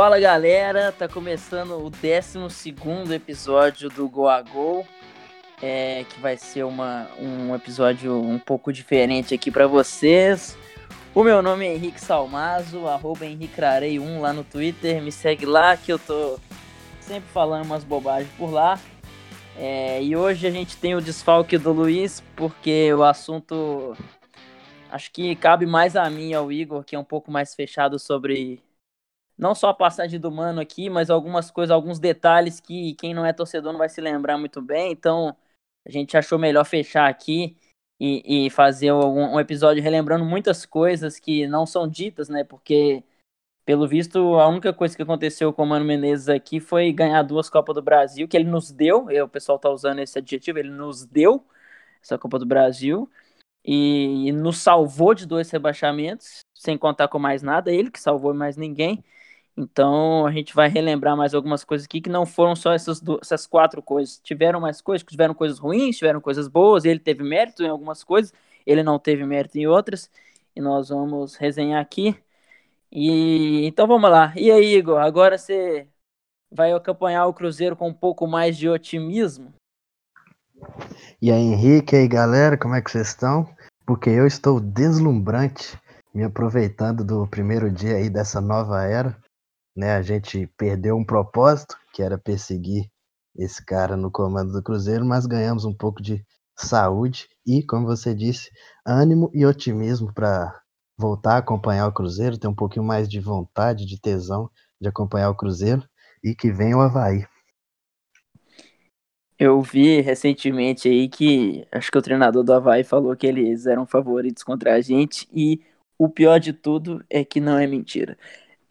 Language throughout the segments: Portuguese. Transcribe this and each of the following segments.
Fala galera, tá começando o 12 episódio do Go a Go, é, que vai ser uma, um episódio um pouco diferente aqui para vocês. O meu nome é Henrique Salmazo, arroba HenriqueRarei1 lá no Twitter, me segue lá que eu tô sempre falando umas bobagens por lá. É, e hoje a gente tem o desfalque do Luiz, porque o assunto acho que cabe mais a mim e ao Igor, que é um pouco mais fechado sobre não só a passagem do Mano aqui, mas algumas coisas, alguns detalhes que quem não é torcedor não vai se lembrar muito bem. Então, a gente achou melhor fechar aqui e, e fazer um, um, episódio relembrando muitas coisas que não são ditas, né? Porque, pelo visto, a única coisa que aconteceu com o Mano Menezes aqui foi ganhar duas Copas do Brasil, que ele nos deu, o pessoal tá usando esse adjetivo, ele nos deu essa Copa do Brasil. E, e nos salvou de dois rebaixamentos, sem contar com mais nada, ele que salvou mais ninguém. Então a gente vai relembrar mais algumas coisas aqui que não foram só essas, essas quatro coisas. Tiveram mais coisas, tiveram coisas ruins, tiveram coisas boas. Ele teve mérito em algumas coisas, ele não teve mérito em outras. E nós vamos resenhar aqui. E então vamos lá. E aí, Igor, agora você vai acompanhar o Cruzeiro com um pouco mais de otimismo? E aí, Henrique, e aí, galera, como é que vocês estão? Porque eu estou deslumbrante, me aproveitando do primeiro dia aí dessa nova era né? A gente perdeu um propósito, que era perseguir esse cara no comando do Cruzeiro, mas ganhamos um pouco de saúde e, como você disse, ânimo e otimismo para voltar a acompanhar o Cruzeiro, ter um pouquinho mais de vontade, de tesão de acompanhar o Cruzeiro e que venha o Havaí. Eu vi recentemente aí que acho que o treinador do Havaí falou que eles eram favoritos contra a gente e o pior de tudo é que não é mentira.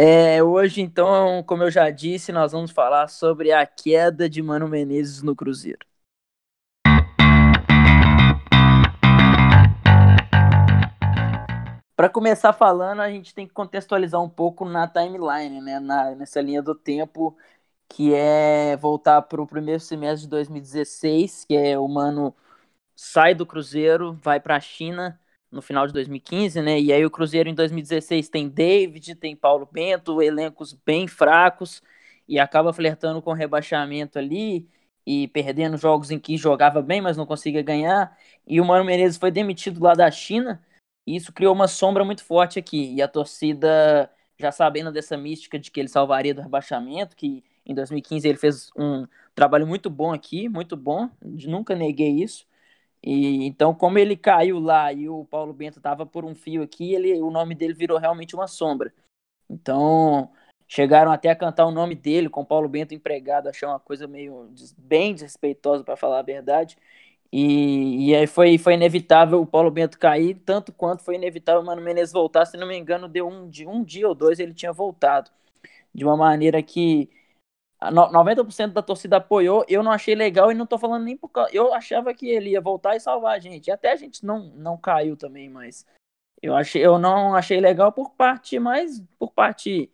É, hoje, então, como eu já disse, nós vamos falar sobre a queda de Mano Menezes no Cruzeiro. Para começar falando, a gente tem que contextualizar um pouco na timeline, né? Na, nessa linha do tempo, que é voltar para o primeiro semestre de 2016, que é o Mano sai do Cruzeiro, vai para a China no final de 2015, né? E aí o Cruzeiro em 2016 tem David, tem Paulo Bento, elencos bem fracos e acaba flertando com rebaixamento ali e perdendo jogos em que jogava bem, mas não conseguia ganhar. E o Mano Menezes foi demitido lá da China e isso criou uma sombra muito forte aqui. E a torcida, já sabendo dessa mística de que ele salvaria do rebaixamento, que em 2015 ele fez um trabalho muito bom aqui, muito bom, nunca neguei isso. E então, como ele caiu lá e o Paulo Bento estava por um fio aqui, ele, o nome dele virou realmente uma sombra. Então, chegaram até a cantar o nome dele com o Paulo Bento empregado, achei uma coisa meio bem desrespeitosa para falar a verdade. E, e aí foi, foi inevitável o Paulo Bento cair, tanto quanto foi inevitável o Mano Menezes voltar. Se não me engano, deu um, um dia ou dois ele tinha voltado. De uma maneira que 90% da torcida apoiou, eu não achei legal e não tô falando nem por causa. Eu achava que ele ia voltar e salvar a gente. Até a gente não, não caiu também, mas eu achei, eu não achei legal por parte mais por parte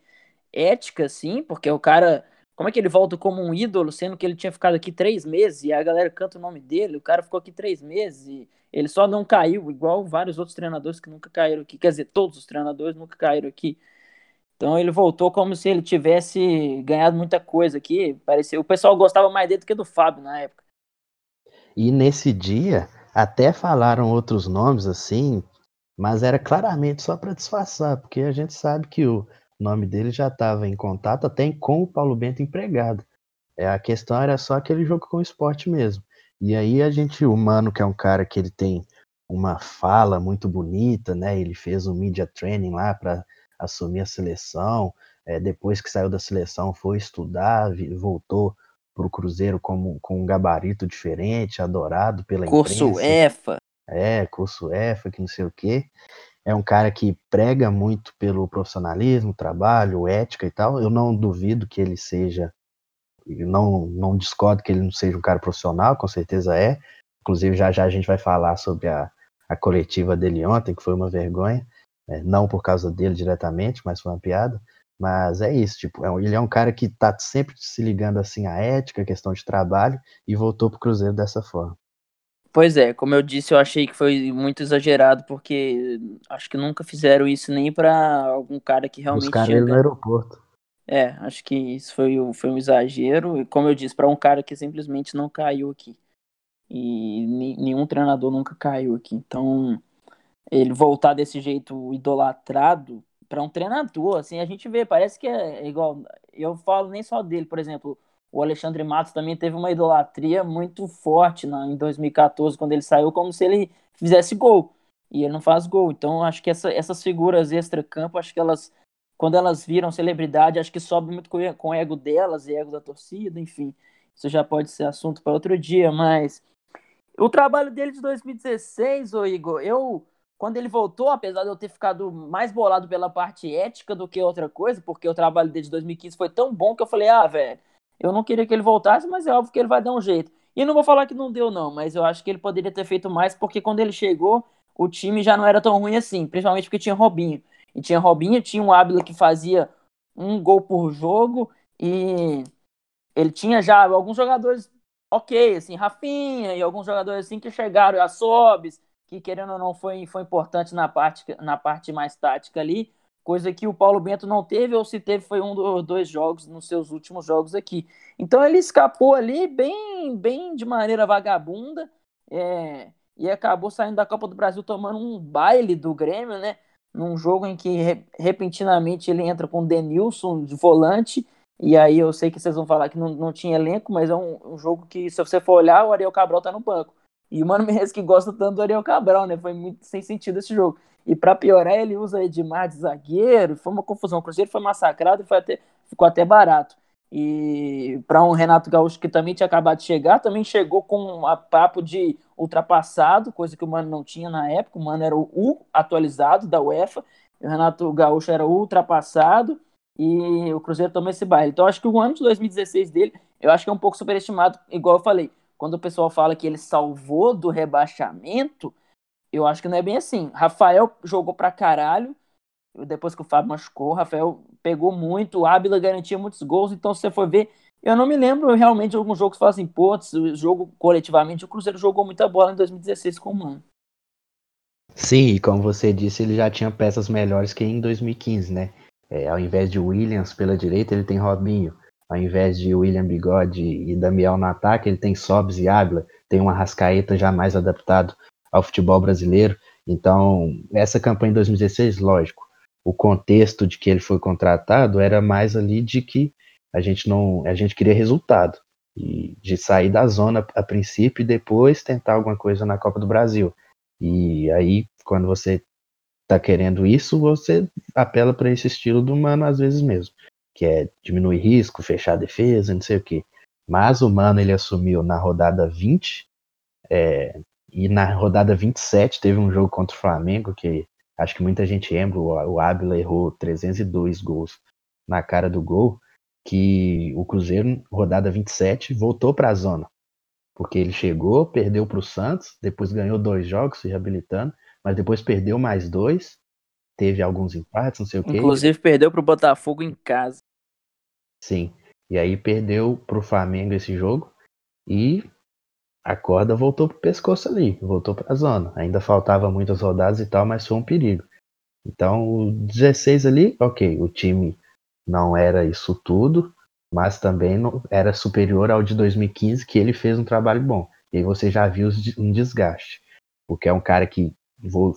ética, sim, porque o cara. Como é que ele volta como um ídolo, sendo que ele tinha ficado aqui três meses e a galera canta o nome dele? O cara ficou aqui três meses e ele só não caiu, igual vários outros treinadores que nunca caíram aqui. Quer dizer, todos os treinadores nunca caíram aqui. Então ele voltou como se ele tivesse ganhado muita coisa aqui. Parecia, o pessoal gostava mais dele do que do Fábio na época. E nesse dia até falaram outros nomes assim, mas era claramente só para disfarçar, porque a gente sabe que o nome dele já estava em contato até com o Paulo Bento empregado. É, a questão era só aquele jogo com o esporte mesmo. E aí a gente, o Mano, que é um cara que ele tem uma fala muito bonita, né? Ele fez um media training lá para assumir a seleção. É, depois que saiu da seleção, foi estudar, voltou para o Cruzeiro como, com um gabarito diferente, adorado pela curso imprensa. EFA. É, curso EFA, que não sei o quê. É um cara que prega muito pelo profissionalismo, trabalho, ética e tal. Eu não duvido que ele seja, não, não discordo que ele não seja um cara profissional, com certeza é. Inclusive, já já a gente vai falar sobre a, a coletiva dele ontem, que foi uma vergonha. É, não por causa dele diretamente, mas foi uma piada. Mas é isso, tipo, é, ele é um cara que tá sempre se ligando assim à ética, questão de trabalho, e voltou pro Cruzeiro dessa forma. Pois é, como eu disse, eu achei que foi muito exagerado, porque acho que nunca fizeram isso nem para algum cara que realmente. Buscaram ele no aeroporto. É, acho que isso foi, foi um exagero. E como eu disse, para um cara que simplesmente não caiu aqui. E nenhum treinador nunca caiu aqui. Então, ele voltar desse jeito idolatrado para um treinador, assim, a gente vê, parece que é igual. Eu falo nem só dele, por exemplo, o Alexandre Matos também teve uma idolatria muito forte na, em 2014, quando ele saiu, como se ele fizesse gol. E ele não faz gol. Então, acho que essa, essas figuras extra-campo, acho que elas, quando elas viram celebridade, acho que sobe muito com, com o ego delas e ego da torcida, enfim. Isso já pode ser assunto para outro dia, mas o trabalho dele de 2016, ô Igor, eu quando ele voltou, apesar de eu ter ficado mais bolado pela parte ética do que outra coisa, porque o trabalho dele de 2015 foi tão bom que eu falei, ah, velho, eu não queria que ele voltasse, mas é óbvio que ele vai dar um jeito. E não vou falar que não deu, não, mas eu acho que ele poderia ter feito mais, porque quando ele chegou, o time já não era tão ruim assim, principalmente porque tinha Robinho. E tinha Robinho, tinha um Ábila que fazia um gol por jogo, e ele tinha já alguns jogadores ok, assim, Rafinha e alguns jogadores assim que chegaram, a Sobis, que querendo ou não foi, foi importante na parte, na parte mais tática ali, coisa que o Paulo Bento não teve, ou se teve foi um dos dois jogos nos seus últimos jogos aqui. Então ele escapou ali bem, bem de maneira vagabunda é, e acabou saindo da Copa do Brasil tomando um baile do Grêmio, né? Num jogo em que repentinamente ele entra com o Denilson de volante. E aí eu sei que vocês vão falar que não, não tinha elenco, mas é um, um jogo que, se você for olhar, o Ariel Cabral tá no banco. E o Mano Menezes que gosta tanto do Ariel Cabral, né? Foi muito sem sentido esse jogo. E para piorar, ele usa Edmar de zagueiro. Foi uma confusão. O Cruzeiro foi massacrado e foi até, ficou até barato. E para um Renato Gaúcho que também tinha acabado de chegar, também chegou com um papo de ultrapassado, coisa que o Mano não tinha na época. O Mano era o U atualizado da UEFA. o Renato Gaúcho era ultrapassado. E o Cruzeiro tomou esse baile. Então, acho que o ano de 2016 dele, eu acho que é um pouco superestimado, igual eu falei quando o pessoal fala que ele salvou do rebaixamento, eu acho que não é bem assim. Rafael jogou pra caralho, depois que o Fábio machucou, o Rafael pegou muito, o Ábila garantia muitos gols, então se você for ver, eu não me lembro realmente de alguns jogos que falam assim, pô, o jogo coletivamente, o Cruzeiro jogou muita bola em 2016 com o Mano. Sim, e como você disse, ele já tinha peças melhores que em 2015, né? É, ao invés de Williams pela direita, ele tem Robinho. Ao invés de William Bigode e Damiel no ataque, ele tem Sobs e Águila, tem uma Rascaeta já mais adaptado ao futebol brasileiro. Então, essa campanha em 2016, lógico, o contexto de que ele foi contratado era mais ali de que a gente não, a gente queria resultado e de sair da zona a princípio e depois tentar alguma coisa na Copa do Brasil. E aí, quando você está querendo isso, você apela para esse estilo do mano às vezes mesmo que é diminuir risco, fechar a defesa, não sei o que. Mas o Mano ele assumiu na rodada 20 é, e na rodada 27 teve um jogo contra o Flamengo que acho que muita gente lembra, o, o Ábila errou 302 gols na cara do gol, que o Cruzeiro, rodada 27, voltou para a zona. Porque ele chegou, perdeu para o Santos, depois ganhou dois jogos se reabilitando, mas depois perdeu mais dois, teve alguns empates, não sei o quê. Inclusive perdeu para o Botafogo em casa. Sim. E aí perdeu pro Flamengo esse jogo e a corda voltou pro pescoço ali, voltou pra zona. Ainda faltava muitas rodadas e tal, mas foi um perigo. Então, o 16 ali, ok, o time não era isso tudo, mas também não, era superior ao de 2015, que ele fez um trabalho bom. E aí você já viu um desgaste, porque é um cara que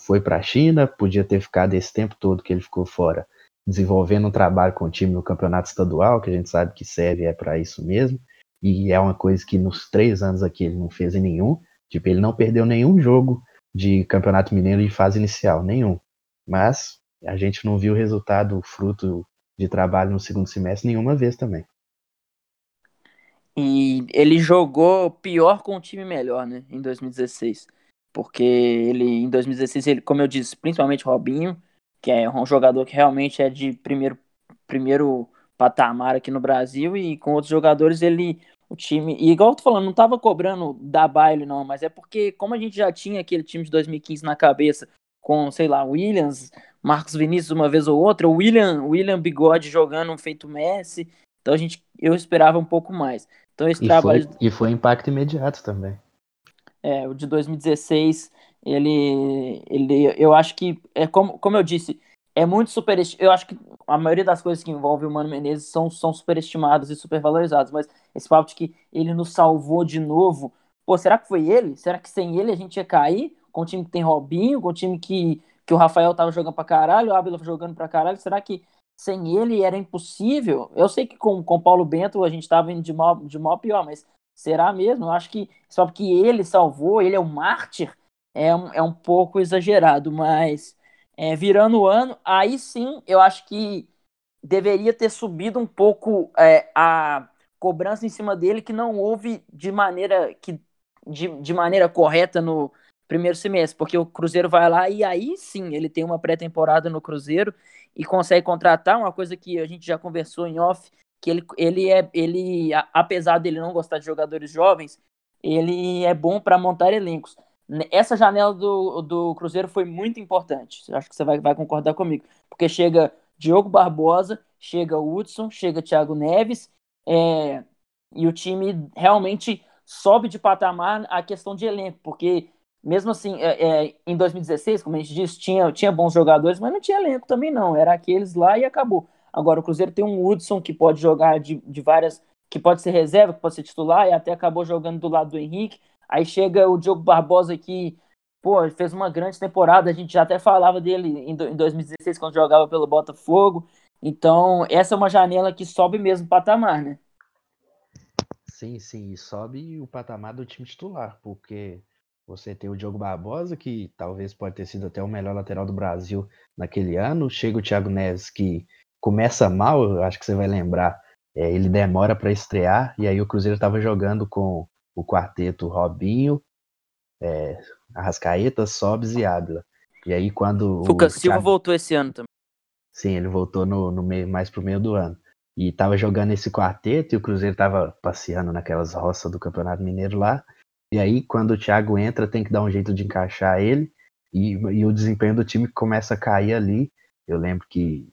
foi para a China, podia ter ficado esse tempo todo que ele ficou fora desenvolvendo um trabalho com o time no campeonato estadual, que a gente sabe que serve é para isso mesmo, e é uma coisa que nos três anos aqui ele não fez em nenhum, tipo, ele não perdeu nenhum jogo de campeonato mineiro de fase inicial, nenhum, mas a gente não viu o resultado, fruto de trabalho no segundo semestre nenhuma vez também. E ele jogou pior com um time melhor, né, em 2016. Porque ele, em 2016, ele, como eu disse, principalmente Robinho, que é um jogador que realmente é de primeiro, primeiro patamar aqui no Brasil, e com outros jogadores ele. O time. E igual eu tô falando, não tava cobrando da baile, não, mas é porque, como a gente já tinha aquele time de 2015 na cabeça, com, sei lá, Williams, Marcos Vinícius uma vez ou outra, o William, William Bigode jogando um feito Messi, então a gente, eu esperava um pouco mais. Então esse e trabalho. Foi, e foi impacto imediato também. É, o de 2016 ele, ele, eu acho que, é como, como eu disse, é muito superestimado. Eu acho que a maioria das coisas que envolvem o Mano Menezes são, são superestimadas e supervalorizadas, mas esse papo de que ele nos salvou de novo, pô, será que foi ele? Será que sem ele a gente ia cair? Com o time que tem Robinho, com o time que, que o Rafael tava jogando pra caralho, o Ábila jogando pra caralho, será que sem ele era impossível? Eu sei que com o Paulo Bento a gente tava indo de mal, de mal a pior, mas será mesmo? Eu acho que só porque ele salvou, ele é o mártir, é um, é um pouco exagerado, mas é, virando o ano, aí sim eu acho que deveria ter subido um pouco é, a cobrança em cima dele que não houve de maneira que de, de maneira correta no primeiro semestre, porque o Cruzeiro vai lá e aí sim ele tem uma pré-temporada no Cruzeiro e consegue contratar uma coisa que a gente já conversou em off, que ele, ele é ele apesar dele não gostar de jogadores jovens, ele é bom para montar elencos essa janela do, do Cruzeiro foi muito importante. Acho que você vai, vai concordar comigo. Porque chega Diogo Barbosa, chega Hudson, chega Thiago Neves, é, e o time realmente sobe de patamar a questão de elenco, porque mesmo assim, é, é, em 2016, como a gente disse, tinha, tinha bons jogadores, mas não tinha elenco também não, era aqueles lá e acabou. Agora o Cruzeiro tem um Hudson que pode jogar de, de várias, que pode ser reserva, que pode ser titular, e até acabou jogando do lado do Henrique. Aí chega o Diogo Barbosa que, pô, fez uma grande temporada, a gente já até falava dele em 2016 quando jogava pelo Botafogo. Então, essa é uma janela que sobe mesmo o patamar, né? Sim, sim, sobe o patamar do time titular, porque você tem o Diogo Barbosa, que talvez pode ter sido até o melhor lateral do Brasil naquele ano. Chega o Thiago Neves, que começa mal, acho que você vai lembrar. É, ele demora para estrear, e aí o Cruzeiro estava jogando com o quarteto Robinho, é, Arrascaeta, Sobes e Ábila. E aí quando. Lucas Silva Thiago... voltou esse ano também. Sim, ele voltou no, no meio, mais pro meio do ano. E tava jogando esse quarteto e o Cruzeiro tava passeando naquelas roças do Campeonato Mineiro lá. E aí, quando o Thiago entra, tem que dar um jeito de encaixar ele. E, e o desempenho do time começa a cair ali. Eu lembro que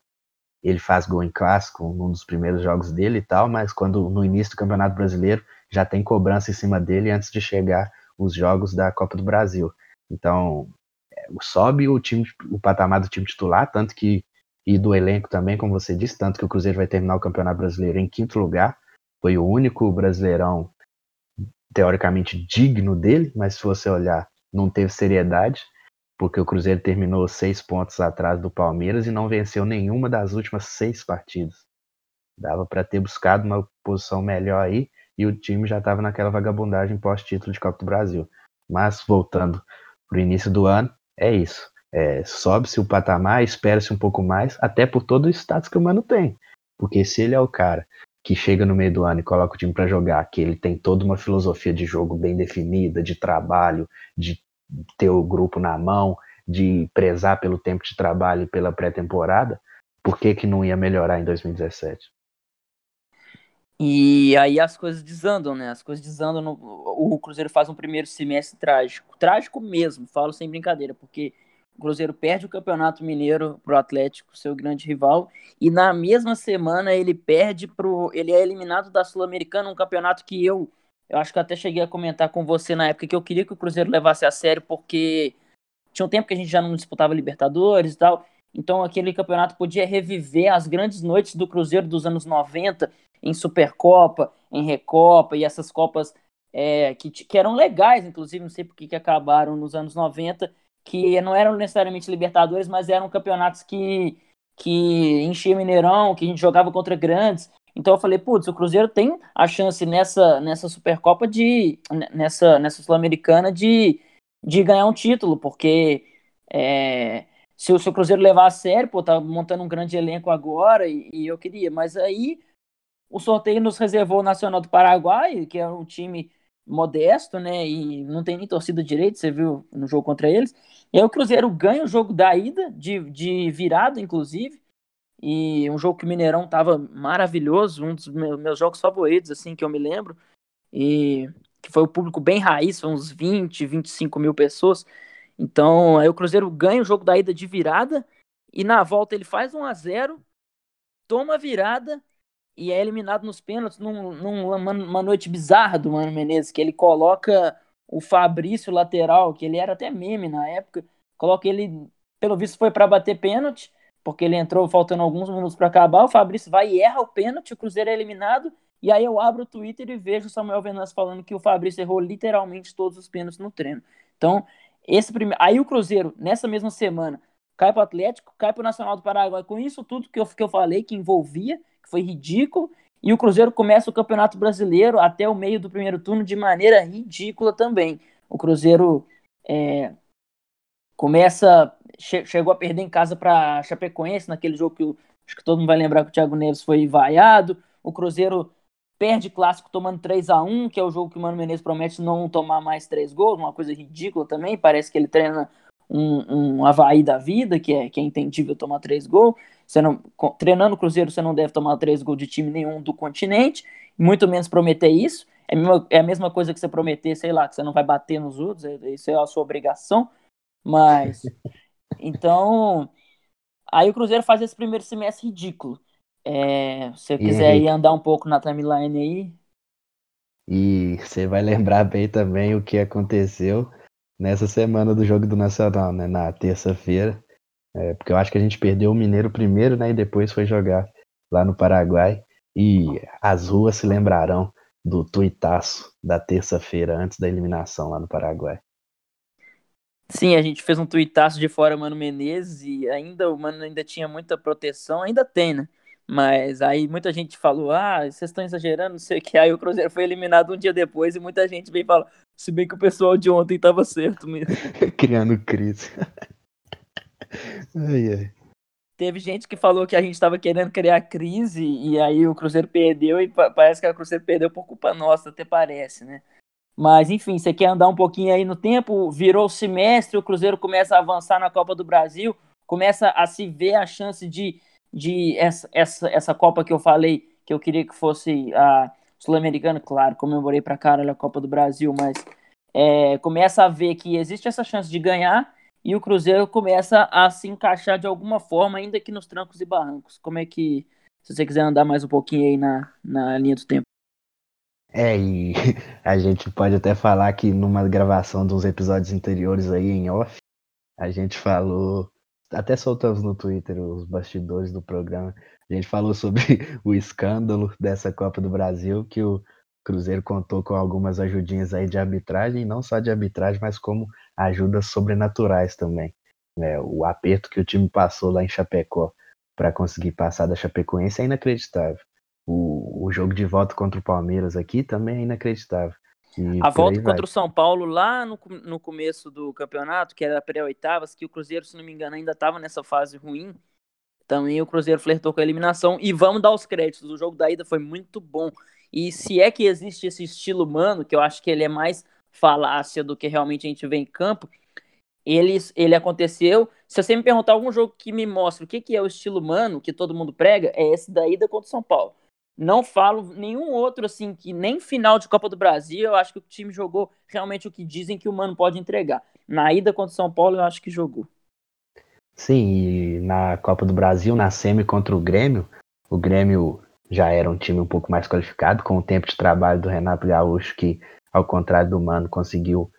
ele faz gol em clássico, num dos primeiros jogos dele e tal, mas quando no início do Campeonato Brasileiro já tem cobrança em cima dele antes de chegar os jogos da Copa do Brasil. Então, é, sobe o time, o patamar do time titular, tanto que e do elenco também, como você disse, tanto que o Cruzeiro vai terminar o Campeonato Brasileiro em quinto lugar. Foi o único brasileirão teoricamente digno dele, mas se você olhar, não teve seriedade, porque o Cruzeiro terminou seis pontos atrás do Palmeiras e não venceu nenhuma das últimas seis partidas. Dava para ter buscado uma posição melhor aí e o time já estava naquela vagabundagem pós-título de Copa do Brasil. Mas voltando para o início do ano, é isso. É, Sobe-se o patamar, espera-se um pouco mais, até por todo o status que o Mano tem. Porque se ele é o cara que chega no meio do ano e coloca o time para jogar, que ele tem toda uma filosofia de jogo bem definida, de trabalho, de ter o grupo na mão, de prezar pelo tempo de trabalho e pela pré-temporada, por que, que não ia melhorar em 2017? E aí as coisas desandam, né? As coisas desandam. No... O Cruzeiro faz um primeiro semestre trágico. Trágico mesmo, falo sem brincadeira, porque o Cruzeiro perde o Campeonato Mineiro pro Atlético, seu grande rival, e na mesma semana ele perde pro. Ele é eliminado da Sul-Americana, um campeonato que eu. Eu acho que até cheguei a comentar com você na época que eu queria que o Cruzeiro levasse a sério, porque tinha um tempo que a gente já não disputava Libertadores e tal. Então aquele campeonato podia reviver as grandes noites do Cruzeiro dos anos 90 em Supercopa, em Recopa e essas Copas é, que, que eram legais, inclusive, não sei por que acabaram nos anos 90, que não eram necessariamente Libertadores, mas eram campeonatos que, que enchia Mineirão, que a gente jogava contra grandes. Então eu falei, putz, o Cruzeiro tem a chance nessa, nessa Supercopa de. nessa, nessa Sul-Americana de, de ganhar um título, porque é, se, o, se o Cruzeiro levar a sério, pô, tá montando um grande elenco agora e, e eu queria, mas aí o sorteio nos reservou o Nacional do Paraguai, que é um time modesto, né? E não tem nem torcida direito, você viu no jogo contra eles. E aí o Cruzeiro ganha o jogo da ida, de, de virada, inclusive. E um jogo que o Mineirão tava maravilhoso, um dos meus jogos favoritos, assim, que eu me lembro. E que foi o público bem raiz, foi uns 20, 25 mil pessoas. Então, aí o Cruzeiro ganha o jogo da ida de virada. E na volta ele faz 1 a 0 toma virada e é eliminado nos pênaltis num, numa noite bizarra do Mano Menezes, que ele coloca o Fabrício lateral, que ele era até meme na época, coloca ele, pelo visto foi para bater pênalti, porque ele entrou faltando alguns minutos para acabar, o Fabrício vai e erra o pênalti, o Cruzeiro é eliminado, e aí eu abro o Twitter e vejo o Samuel Venâncio falando que o Fabrício errou literalmente todos os pênaltis no treino. Então, esse primeiro. Aí o Cruzeiro, nessa mesma semana, cai para o Atlético, cai para o Nacional do Paraguai. Com isso tudo que eu, que eu falei, que envolvia, que foi ridículo. E o Cruzeiro começa o Campeonato Brasileiro até o meio do primeiro turno de maneira ridícula também. O Cruzeiro é, começa. Che chegou a perder em casa para Chapecoense, naquele jogo que acho que todo mundo vai lembrar que o Thiago Neves foi vaiado. O Cruzeiro perde clássico tomando 3 a 1 que é o jogo que o Mano Menezes promete não tomar mais três gols, uma coisa ridícula também. Parece que ele treina um, um Havaí da vida, que é, que é entendível tomar três gols. Você não, treinando o Cruzeiro, você não deve tomar três gols de time nenhum do continente, muito menos prometer isso. É a, mesma, é a mesma coisa que você prometer, sei lá, que você não vai bater nos outros, é, isso é a sua obrigação. Mas, então, aí o Cruzeiro faz esse primeiro semestre ridículo. É, se você quiser ir andar um pouco na timeline aí. E você vai lembrar bem também o que aconteceu nessa semana do jogo do Nacional, né? Na terça-feira. É, porque eu acho que a gente perdeu o Mineiro primeiro, né? E depois foi jogar lá no Paraguai. E as ruas se lembrarão do tuitaço da terça-feira, antes da eliminação lá no Paraguai. Sim, a gente fez um tuitaço de fora Mano Menezes e ainda o Mano ainda tinha muita proteção, ainda tem, né? Mas aí muita gente falou, ah, vocês estão exagerando, não sei o que. Aí o Cruzeiro foi eliminado um dia depois e muita gente veio falar, se bem que o pessoal de ontem tava certo mesmo. Criando crise. Ai, ai. Teve gente que falou que a gente tava querendo criar crise e aí o Cruzeiro perdeu e parece que o Cruzeiro perdeu por culpa nossa, até parece, né? Mas enfim, você quer andar um pouquinho aí no tempo, virou o semestre, o Cruzeiro começa a avançar na Copa do Brasil, começa a se ver a chance de de essa, essa, essa Copa que eu falei, que eu queria que fosse a Sul-Americana, claro, comemorei pra caralho a Copa do Brasil, mas é, começa a ver que existe essa chance de ganhar e o Cruzeiro começa a se encaixar de alguma forma, ainda que nos trancos e barrancos. Como é que, se você quiser andar mais um pouquinho aí na, na linha do tempo? É, e a gente pode até falar que numa gravação dos episódios anteriores aí em off, a gente falou até soltamos no Twitter os bastidores do programa. A gente falou sobre o escândalo dessa Copa do Brasil, que o Cruzeiro contou com algumas ajudinhas aí de arbitragem, não só de arbitragem, mas como ajudas sobrenaturais também. É, o aperto que o time passou lá em Chapecó para conseguir passar da Chapecoense é inacreditável. O, o jogo de volta contra o Palmeiras aqui também é inacreditável. E a volta contra o São Paulo lá no, no começo do campeonato, que era pré-oitavas, que o Cruzeiro, se não me engano, ainda estava nessa fase ruim. Também o Cruzeiro flertou com a eliminação. E vamos dar os créditos. O jogo da ida foi muito bom. E se é que existe esse estilo humano, que eu acho que ele é mais falácia do que realmente a gente vê em campo, ele, ele aconteceu. Se você me perguntar algum jogo que me mostre o que, que é o estilo humano que todo mundo prega, é esse da ida contra o São Paulo. Não falo nenhum outro, assim, que nem final de Copa do Brasil, eu acho que o time jogou realmente o que dizem que o Mano pode entregar. Na ida contra o São Paulo, eu acho que jogou. Sim, e na Copa do Brasil, na semi contra o Grêmio, o Grêmio já era um time um pouco mais qualificado, com o tempo de trabalho do Renato Gaúcho, que, ao contrário do Mano, conseguiu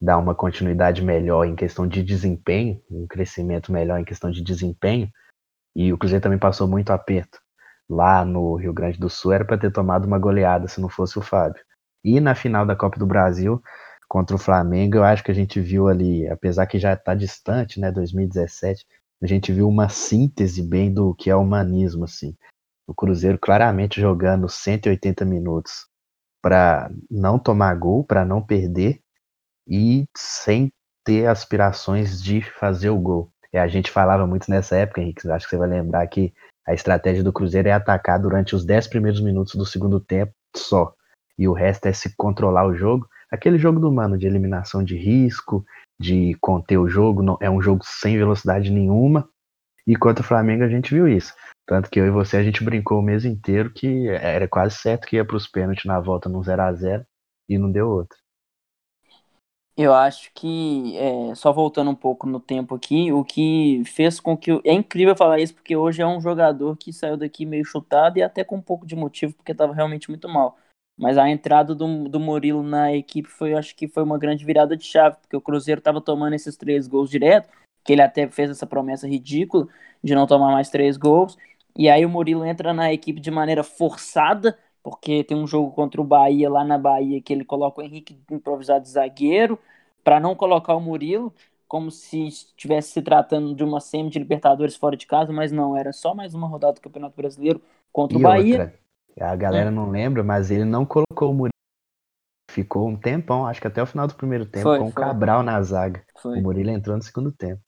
dar uma continuidade melhor em questão de desempenho, um crescimento melhor em questão de desempenho, e o Cruzeiro também passou muito aperto lá no Rio Grande do Sul era para ter tomado uma goleada se não fosse o Fábio. E na final da Copa do Brasil contra o Flamengo, eu acho que a gente viu ali, apesar que já está distante, né, 2017, a gente viu uma síntese bem do que é humanismo, assim. O Cruzeiro claramente jogando 180 minutos para não tomar gol, para não perder e sem ter aspirações de fazer o gol. E a gente falava muito nessa época, Henrique, acho que você vai lembrar que a estratégia do Cruzeiro é atacar durante os 10 primeiros minutos do segundo tempo só. E o resto é se controlar o jogo. Aquele jogo do mano de eliminação de risco, de conter o jogo, não, é um jogo sem velocidade nenhuma. E contra o Flamengo a gente viu isso. Tanto que eu e você a gente brincou o mês inteiro que era quase certo que ia para os pênaltis na volta no 0 a 0 e não deu outra. Eu acho que, é, só voltando um pouco no tempo aqui, o que fez com que. É incrível falar isso, porque hoje é um jogador que saiu daqui meio chutado e até com um pouco de motivo, porque estava realmente muito mal. Mas a entrada do, do Murilo na equipe foi, acho que foi uma grande virada de chave, porque o Cruzeiro estava tomando esses três gols direto, que ele até fez essa promessa ridícula de não tomar mais três gols. E aí o Murilo entra na equipe de maneira forçada, porque tem um jogo contra o Bahia lá na Bahia que ele coloca o Henrique improvisado de zagueiro para não colocar o Murilo, como se estivesse se tratando de uma semi de Libertadores fora de casa, mas não, era só mais uma rodada do Campeonato Brasileiro contra e o Bahia. Outra, a galera não lembra, mas ele não colocou o Murilo. Ficou um tempão, acho que até o final do primeiro tempo, foi, com o Cabral na zaga. Foi. O Murilo entrou no segundo tempo.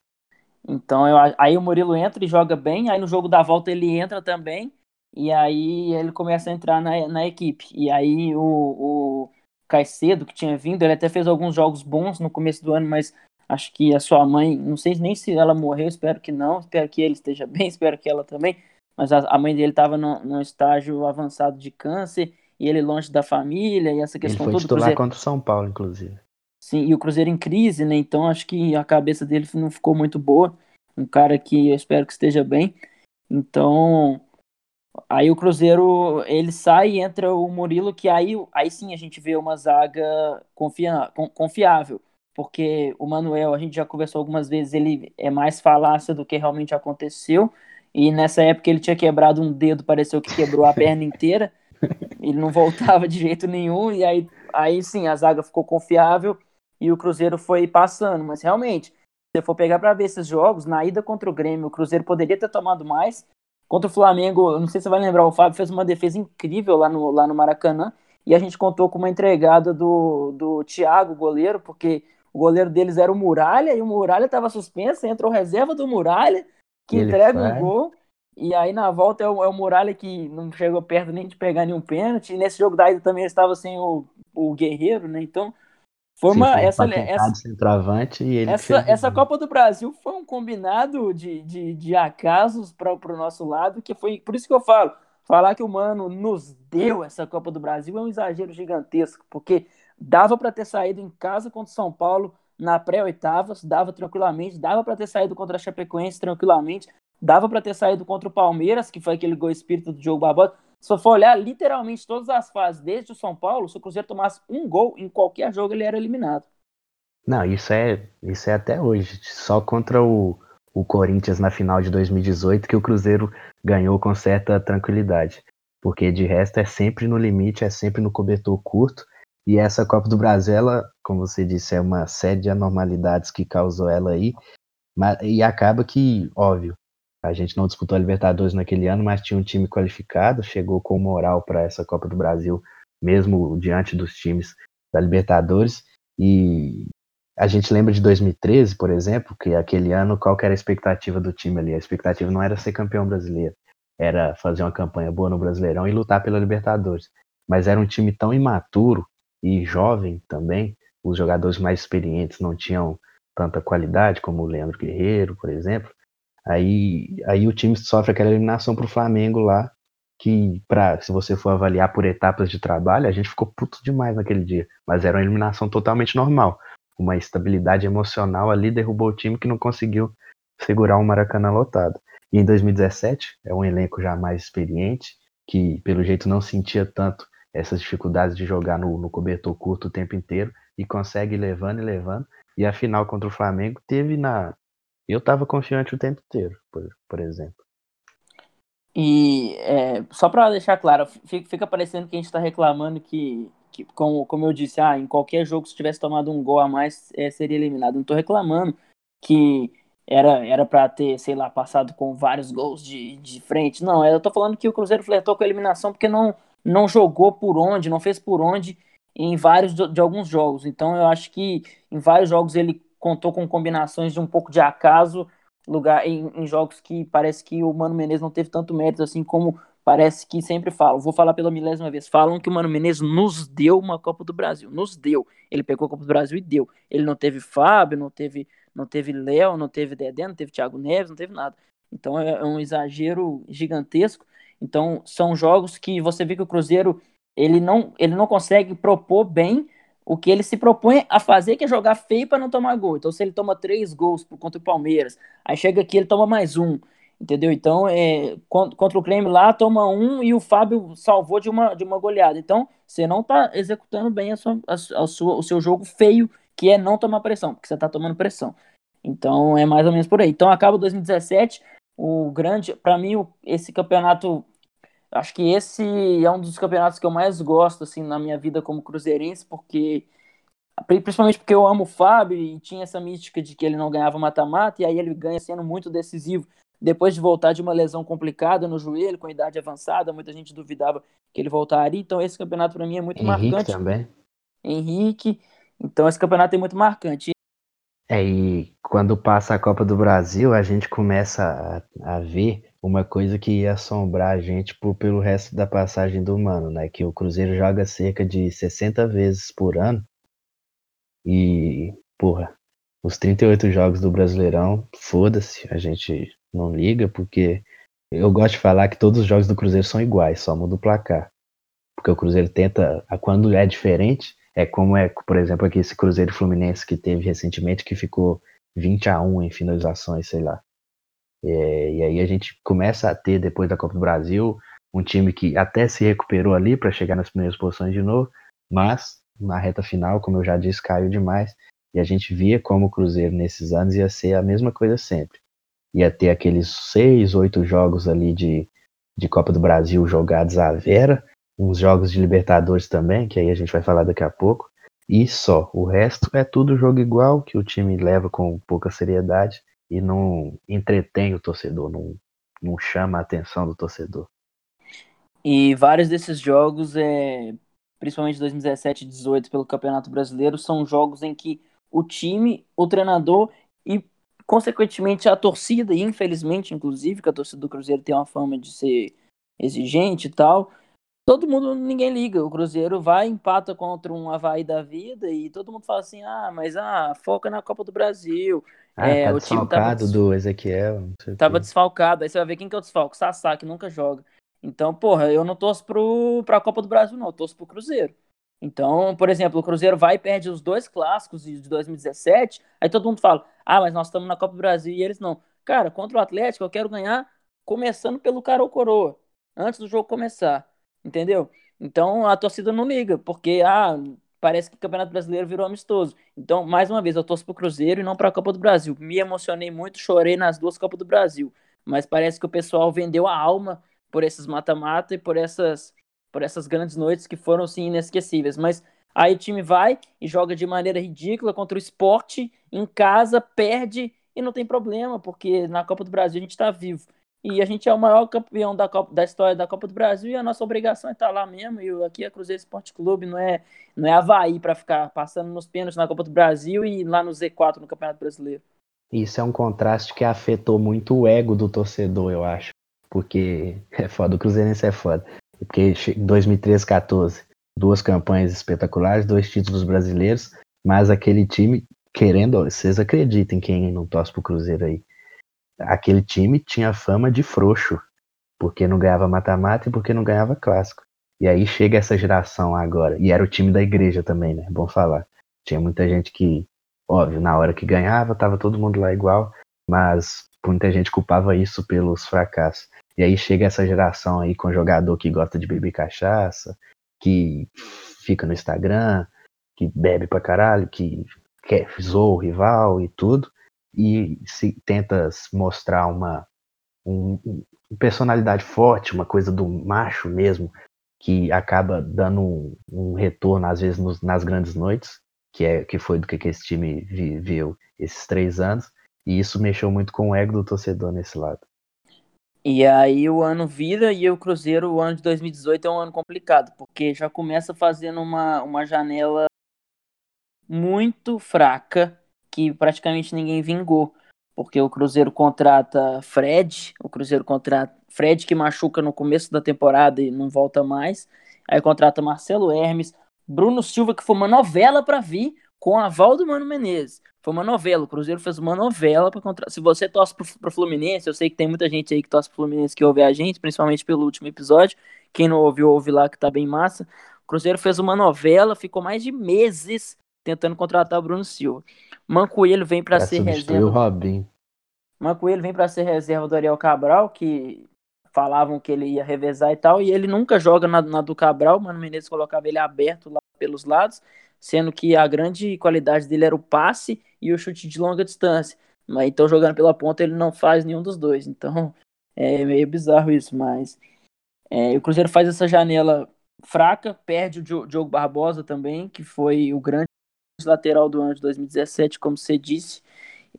Então, eu, aí o Murilo entra e joga bem, aí no jogo da volta ele entra também, e aí ele começa a entrar na, na equipe. E aí o, o Caicedo, que tinha vindo, ele até fez alguns jogos bons no começo do ano, mas acho que a sua mãe, não sei nem se ela morreu, espero que não, espero que ele esteja bem, espero que ela também, mas a, a mãe dele estava num estágio avançado de câncer, e ele longe da família, e essa questão ele foi titular Cruzeiro... contra o São Paulo, inclusive. Sim, e o Cruzeiro em crise, né? Então acho que a cabeça dele não ficou muito boa. Um cara que eu espero que esteja bem. Então, aí o Cruzeiro ele sai e entra o Murilo, que aí, aí sim a gente vê uma zaga confia, confiável. Porque o Manuel, a gente já conversou algumas vezes, ele é mais falácia do que realmente aconteceu. E nessa época ele tinha quebrado um dedo, pareceu que quebrou a perna inteira. Ele não voltava de jeito nenhum. E aí, aí sim, a zaga ficou confiável e o Cruzeiro foi passando. Mas realmente, se você for pegar para ver esses jogos, na ida contra o Grêmio, o Cruzeiro poderia ter tomado mais. Contra o Flamengo, não sei se você vai lembrar, o Fábio fez uma defesa incrível lá no, lá no Maracanã. E a gente contou com uma entregada do, do Thiago, goleiro, porque o goleiro deles era o Muralha, e o Muralha estava suspenso, entrou reserva do Muralha, que Ele entrega um gol. E aí na volta é o, é o Muralha que não chegou perto nem de pegar nenhum pênalti. E nesse jogo da ida também estava sem o, o Guerreiro, né? Então foi uma. Sim, essa, essa, centroavante e ele essa, essa Copa do Brasil foi um combinado de, de, de acasos para o nosso lado, que foi. Por isso que eu falo. Falar que o Mano nos deu essa Copa do Brasil é um exagero gigantesco, porque dava para ter saído em casa contra o São Paulo na pré-oitavas, dava tranquilamente, dava para ter saído contra a Chapecoense tranquilamente, dava para ter saído contra o Palmeiras, que foi aquele gol espírito do jogo Barbosa, se for olhar literalmente todas as fases desde o São Paulo, se o Cruzeiro tomasse um gol em qualquer jogo, ele era eliminado. Não, isso é, isso é até hoje. Só contra o, o Corinthians na final de 2018 que o Cruzeiro ganhou com certa tranquilidade. Porque de resto é sempre no limite, é sempre no cobertor curto. E essa Copa do Brasil, ela, como você disse, é uma série de anormalidades que causou ela aí. Mas, e acaba que, óbvio, a gente não disputou a Libertadores naquele ano, mas tinha um time qualificado, chegou com moral para essa Copa do Brasil, mesmo diante dos times da Libertadores. E a gente lembra de 2013, por exemplo, que aquele ano qual era a expectativa do time ali? A expectativa não era ser campeão brasileiro, era fazer uma campanha boa no Brasileirão e lutar pela Libertadores. Mas era um time tão imaturo e jovem também, os jogadores mais experientes não tinham tanta qualidade como o Leandro Guerreiro, por exemplo, Aí, aí o time sofre aquela eliminação pro Flamengo lá, que pra, se você for avaliar por etapas de trabalho, a gente ficou puto demais naquele dia. Mas era uma eliminação totalmente normal. Uma estabilidade emocional ali derrubou o time que não conseguiu segurar um Maracanã lotado. E em 2017, é um elenco já mais experiente, que pelo jeito não sentia tanto essas dificuldades de jogar no, no cobertor curto o tempo inteiro e consegue levando e levando. E a final contra o Flamengo teve na, eu estava confiante o tempo inteiro, por, por exemplo. E é, só para deixar claro, fica, fica parecendo que a gente está reclamando que, que como, como eu disse, ah, em qualquer jogo, se tivesse tomado um gol a mais, é, seria eliminado. Não estou reclamando que era era para ter, sei lá, passado com vários gols de, de frente. Não, eu estou falando que o Cruzeiro flertou com a eliminação porque não, não jogou por onde, não fez por onde em vários de alguns jogos. Então eu acho que em vários jogos ele contou com combinações de um pouco de acaso, lugar em, em, jogos que parece que o Mano Menezes não teve tanto mérito assim como parece que sempre falam. Vou falar pela milésima vez. Falam que o Mano Menezes nos deu uma Copa do Brasil, nos deu. Ele pegou a Copa do Brasil e deu. Ele não teve Fábio, não teve, não teve Léo, não teve Dedé, não teve Thiago Neves, não teve nada. Então é, é um exagero gigantesco. Então são jogos que você vê que o Cruzeiro ele não, ele não consegue propor bem o que ele se propõe a fazer, que é jogar feio para não tomar gol. Então, se ele toma três gols contra o Palmeiras, aí chega aqui ele toma mais um, entendeu? Então, é, contra o Grêmio lá, toma um e o Fábio salvou de uma, de uma goleada. Então, você não está executando bem a sua, a, a sua, o seu jogo feio, que é não tomar pressão, porque você está tomando pressão. Então é mais ou menos por aí. Então acaba 2017, o grande, para mim esse campeonato, acho que esse é um dos campeonatos que eu mais gosto assim na minha vida como cruzeirense, porque principalmente porque eu amo o Fábio e tinha essa mística de que ele não ganhava mata-mata e aí ele ganha sendo muito decisivo. Depois de voltar de uma lesão complicada no joelho, com idade avançada, muita gente duvidava que ele voltaria. Então esse campeonato para mim é muito Henrique marcante. também. Henrique. Então esse campeonato é muito marcante. É, e quando passa a Copa do Brasil, a gente começa a, a ver uma coisa que ia assombrar a gente por, pelo resto da passagem do Mano, né? Que o Cruzeiro joga cerca de 60 vezes por ano. E, porra, os 38 jogos do Brasileirão, foda-se, a gente não liga, porque eu gosto de falar que todos os jogos do Cruzeiro são iguais, só muda o placar. Porque o Cruzeiro tenta, quando é diferente, é como é, por exemplo, aqui esse Cruzeiro Fluminense que teve recentemente, que ficou 20 a 1 em finalizações, sei lá. É, e aí a gente começa a ter, depois da Copa do Brasil, um time que até se recuperou ali para chegar nas primeiras posições de novo, mas na reta final, como eu já disse, caiu demais. E a gente via como o Cruzeiro nesses anos ia ser a mesma coisa sempre. Ia ter aqueles seis, oito jogos ali de, de Copa do Brasil jogados à vera, uns jogos de Libertadores também, que aí a gente vai falar daqui a pouco. E só, o resto é tudo jogo igual, que o time leva com pouca seriedade e não entretém o torcedor, não, não chama a atenção do torcedor. E vários desses jogos, é, principalmente 2017 e 2018 pelo Campeonato Brasileiro, são jogos em que o time, o treinador e, consequentemente, a torcida, e infelizmente, inclusive, que a torcida do Cruzeiro tem uma fama de ser exigente e tal, todo mundo, ninguém liga. O Cruzeiro vai, empata contra um Havaí da vida e todo mundo fala assim: ah, mas ah, foca na Copa do Brasil. Ah, é, tá o time tava, do Ezequiel. tava desfalcado. Aí você vai ver quem que é o desfalco. Sassá, que nunca joga. Então, porra, eu não torço pro, pra Copa do Brasil, não. Eu torço pro Cruzeiro. Então, por exemplo, o Cruzeiro vai e perde os dois clássicos de 2017. Aí todo mundo fala: ah, mas nós estamos na Copa do Brasil e eles não. Cara, contra o Atlético, eu quero ganhar começando pelo cara ou coroa. Antes do jogo começar. Entendeu? Então a torcida não liga, porque ah, parece que o Campeonato Brasileiro virou amistoso. Então, mais uma vez, eu torço pro Cruzeiro e não pra Copa do Brasil. Me emocionei muito, chorei nas duas Copas do Brasil. Mas parece que o pessoal vendeu a alma por esses mata-mata e por essas, por essas grandes noites que foram, sim, inesquecíveis. Mas aí o time vai e joga de maneira ridícula contra o esporte, em casa, perde e não tem problema, porque na Copa do Brasil a gente está vivo. E a gente é o maior campeão da, Copa, da história da Copa do Brasil e a nossa obrigação é estar lá mesmo. E aqui é Cruzeiro Esporte Clube, não é, não é Havaí para ficar passando nos pênaltis na Copa do Brasil e lá no Z4 no Campeonato Brasileiro. Isso é um contraste que afetou muito o ego do torcedor, eu acho. Porque é foda, o Cruzeirense é foda. Porque em 2013, 14, duas campanhas espetaculares, dois títulos brasileiros, mas aquele time, querendo, vocês acreditem quem não torce pro Cruzeiro aí aquele time tinha fama de frouxo, porque não ganhava mata-mata e porque não ganhava clássico. E aí chega essa geração agora, e era o time da igreja também, né? Bom falar. Tinha muita gente que, óbvio, na hora que ganhava, tava todo mundo lá igual, mas muita gente culpava isso pelos fracassos. E aí chega essa geração aí com jogador que gosta de beber cachaça, que fica no Instagram, que bebe pra caralho, que quer zoa o rival e tudo e se tenta mostrar uma um, um, personalidade forte, uma coisa do macho mesmo, que acaba dando um, um retorno às vezes nos, nas grandes noites, que é que foi do que, que esse time viveu esses três anos, e isso mexeu muito com o ego do torcedor nesse lado. E aí o ano vira e o Cruzeiro, o ano de 2018 é um ano complicado, porque já começa fazendo uma, uma janela muito fraca que praticamente ninguém vingou, porque o Cruzeiro contrata Fred, o Cruzeiro contrata Fred que machuca no começo da temporada e não volta mais, aí contrata Marcelo Hermes, Bruno Silva que foi uma novela para vir com a aval do Mano Menezes. Foi uma novela, o Cruzeiro fez uma novela para contratar. Se você torce pro, pro Fluminense, eu sei que tem muita gente aí que torce pro Fluminense que ouve a gente, principalmente pelo último episódio. Quem não ouviu, ouve lá que tá bem massa. O Cruzeiro fez uma novela, ficou mais de meses tentando contratar o Bruno Silva. Mancoelho vem para ser reserva. O Robin. Mancoelho vem para ser reserva do Ariel Cabral, que falavam que ele ia revezar e tal, e ele nunca joga na, na do Cabral, o Mano Menezes colocava ele aberto lá pelos lados, sendo que a grande qualidade dele era o passe e o chute de longa distância. mas então jogando pela ponta ele não faz nenhum dos dois. Então é meio bizarro isso, mas é, o Cruzeiro faz essa janela fraca, perde o Diogo Barbosa também, que foi o grande lateral do ano de 2017, como você disse.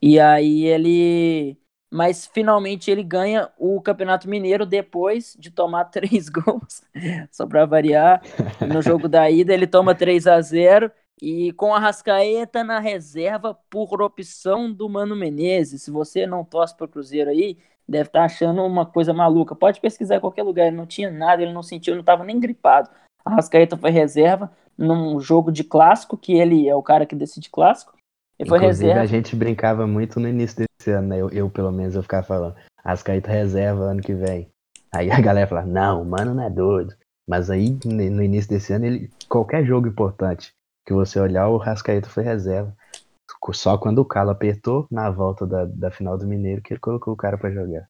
E aí ele. Mas finalmente ele ganha o Campeonato Mineiro depois de tomar três gols, só para variar. No jogo da ida ele toma 3 a 0 e com a Rascaeta na reserva por opção do Mano Menezes. Se você não torce para o Cruzeiro aí, deve estar tá achando uma coisa maluca. Pode pesquisar em qualquer lugar, ele não tinha nada, ele não sentiu, não estava nem gripado. A Rascaeta foi reserva num jogo de clássico, que ele é o cara que decide clássico. Ele foi reserva. a gente brincava muito no início desse ano, né? Eu, eu pelo menos, eu ficava falando, Rascaeta reserva ano que vem. Aí a galera fala, não, mano não é doido. Mas aí, no início desse ano, ele qualquer jogo importante que você olhar, o Rascaeta foi reserva. Só quando o Calo apertou na volta da, da final do Mineiro que ele colocou o cara para jogar.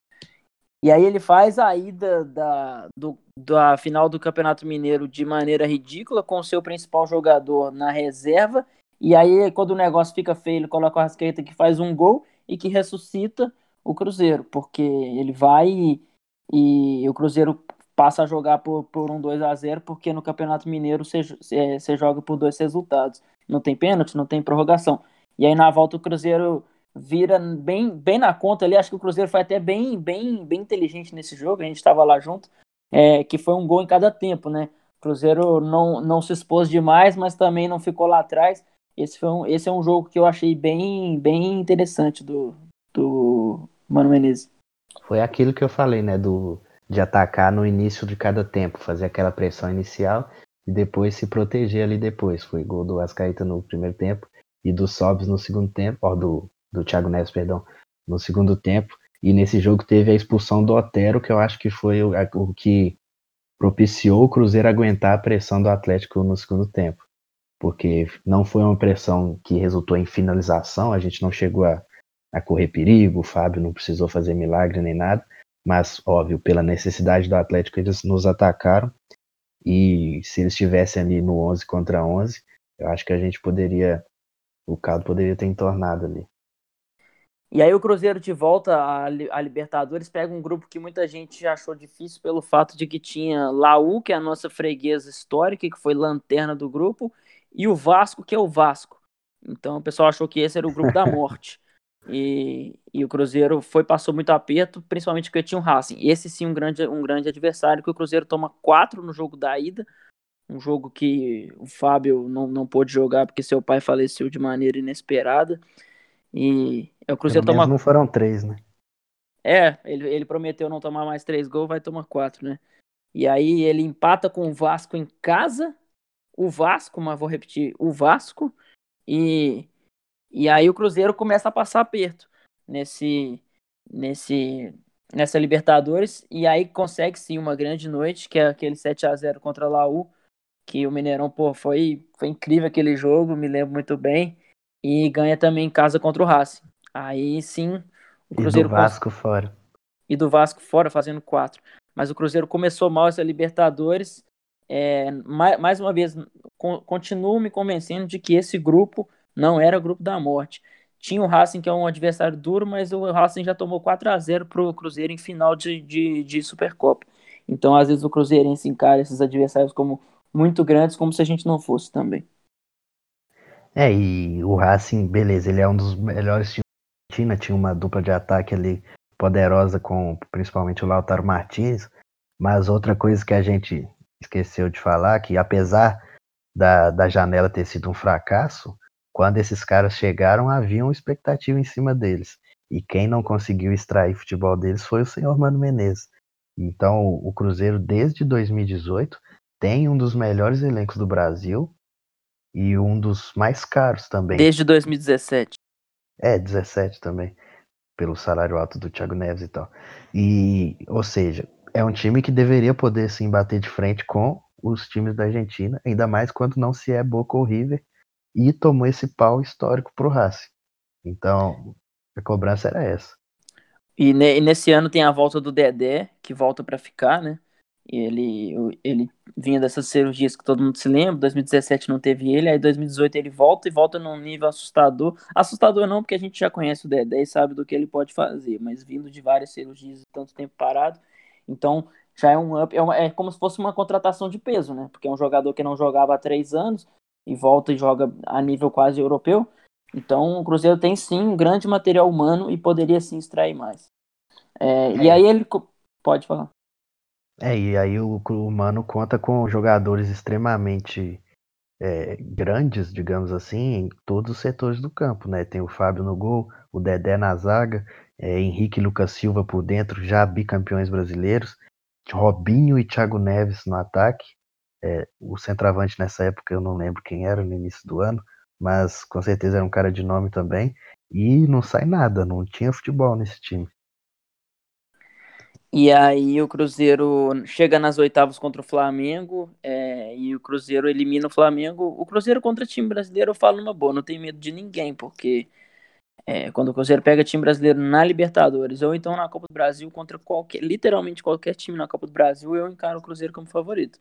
E aí ele faz a ida da, do, da final do Campeonato Mineiro de maneira ridícula, com o seu principal jogador na reserva. E aí, quando o negócio fica feio, ele coloca o Rascaeta que faz um gol e que ressuscita o Cruzeiro, porque ele vai e, e o Cruzeiro passa a jogar por, por um 2 a 0 porque no Campeonato Mineiro você joga por dois resultados. Não tem pênalti, não tem prorrogação. E aí na volta o Cruzeiro vira bem, bem na conta ali. Acho que o Cruzeiro foi até bem, bem, bem inteligente nesse jogo. A gente estava lá junto, é, que foi um gol em cada tempo, né? O Cruzeiro não, não se expôs demais, mas também não ficou lá atrás. Esse, foi um, esse é um jogo que eu achei bem, bem interessante do, do Mano Menezes. Foi aquilo que eu falei, né? Do, de atacar no início de cada tempo, fazer aquela pressão inicial e depois se proteger ali depois. Foi gol do Ascaíta no primeiro tempo e do Sobs no segundo tempo, ó, do, do Thiago Neves, perdão, no segundo tempo. E nesse jogo teve a expulsão do Otero, que eu acho que foi o, o que propiciou o Cruzeiro aguentar a pressão do Atlético no segundo tempo. Porque não foi uma pressão que resultou em finalização, a gente não chegou a, a correr perigo, o Fábio não precisou fazer milagre nem nada, mas, óbvio, pela necessidade do Atlético, eles nos atacaram. E se eles estivessem ali no 11 contra 11, eu acho que a gente poderia, o caldo poderia ter entornado ali. E aí o Cruzeiro de volta a, Libertadores pega um grupo que muita gente achou difícil pelo fato de que tinha Laú, que é a nossa freguesa histórica, que foi lanterna do grupo, e o Vasco, que é o Vasco. Então o pessoal achou que esse era o grupo da morte. E, e o Cruzeiro foi passou muito aperto, principalmente porque tinha o Racing. Esse sim um grande, um grande adversário que o Cruzeiro toma quatro no jogo da ida, um jogo que o Fábio não, não pôde jogar porque seu pai faleceu de maneira inesperada. E é o Cruzeiro toma não foram três, né? É, ele, ele prometeu não tomar mais três gols, vai tomar quatro, né? E aí ele empata com o Vasco em casa, o Vasco, mas vou repetir, o Vasco, e e aí o Cruzeiro começa a passar aperto nesse, nesse, nessa Libertadores. E aí consegue sim uma grande noite, que é aquele 7 a 0 contra a Laú. Que o Mineirão, pô, foi, foi incrível aquele jogo, me lembro muito bem. E ganha também em casa contra o Racing. Aí sim, o Cruzeiro. E do Vasco cons... fora. E do Vasco fora, fazendo quatro. Mas o Cruzeiro começou mal essa Libertadores. É, mais, mais uma vez, con continuo me convencendo de que esse grupo não era o grupo da morte. Tinha o Racing, que é um adversário duro, mas o Racing já tomou 4 a 0 para o Cruzeiro em final de, de, de Supercopa. Então, às vezes, o Cruzeirense encara esses adversários como muito grandes, como se a gente não fosse também. É, e o Racing, beleza, ele é um dos melhores times da Argentina, tinha uma dupla de ataque ali poderosa com principalmente o Lautaro Martins, mas outra coisa que a gente esqueceu de falar, que apesar da, da janela ter sido um fracasso, quando esses caras chegaram, havia uma expectativa em cima deles. E quem não conseguiu extrair futebol deles foi o senhor Mano Menezes. Então, o Cruzeiro, desde 2018, tem um dos melhores elencos do Brasil e um dos mais caros também. Desde 2017. É, 17 também, pelo salário alto do Thiago Neves e tal. E, ou seja, é um time que deveria poder sim bater de frente com os times da Argentina, ainda mais quando não se é Boca ou River, e tomou esse pau histórico pro Racing. Então, a cobrança era essa. E, ne, nesse ano tem a volta do Dedé, que volta para ficar, né? Ele, ele vinha dessas cirurgias que todo mundo se lembra. 2017 não teve ele, aí 2018 ele volta e volta num nível assustador. Assustador não, porque a gente já conhece o Dedé e sabe do que ele pode fazer, mas vindo de várias cirurgias e tanto tempo parado, então já é um up. É, uma, é como se fosse uma contratação de peso, né? Porque é um jogador que não jogava há três anos e volta e joga a nível quase europeu. Então o Cruzeiro tem sim um grande material humano e poderia sim extrair mais. É, é. E aí ele. Pode falar. É, e aí o, o Mano conta com jogadores extremamente é, grandes, digamos assim, em todos os setores do campo, né? Tem o Fábio no gol, o Dedé na zaga, é, Henrique e Lucas Silva por dentro, já bicampeões brasileiros, Robinho e Thiago Neves no ataque. É, o centroavante nessa época eu não lembro quem era no início do ano, mas com certeza era um cara de nome também. E não sai nada, não tinha futebol nesse time. E aí o Cruzeiro chega nas oitavas contra o Flamengo é, e o Cruzeiro elimina o Flamengo. O Cruzeiro contra time brasileiro eu falo numa boa, não tenho medo de ninguém, porque é, quando o Cruzeiro pega time brasileiro na Libertadores ou então na Copa do Brasil contra qualquer, literalmente qualquer time na Copa do Brasil, eu encaro o Cruzeiro como favorito.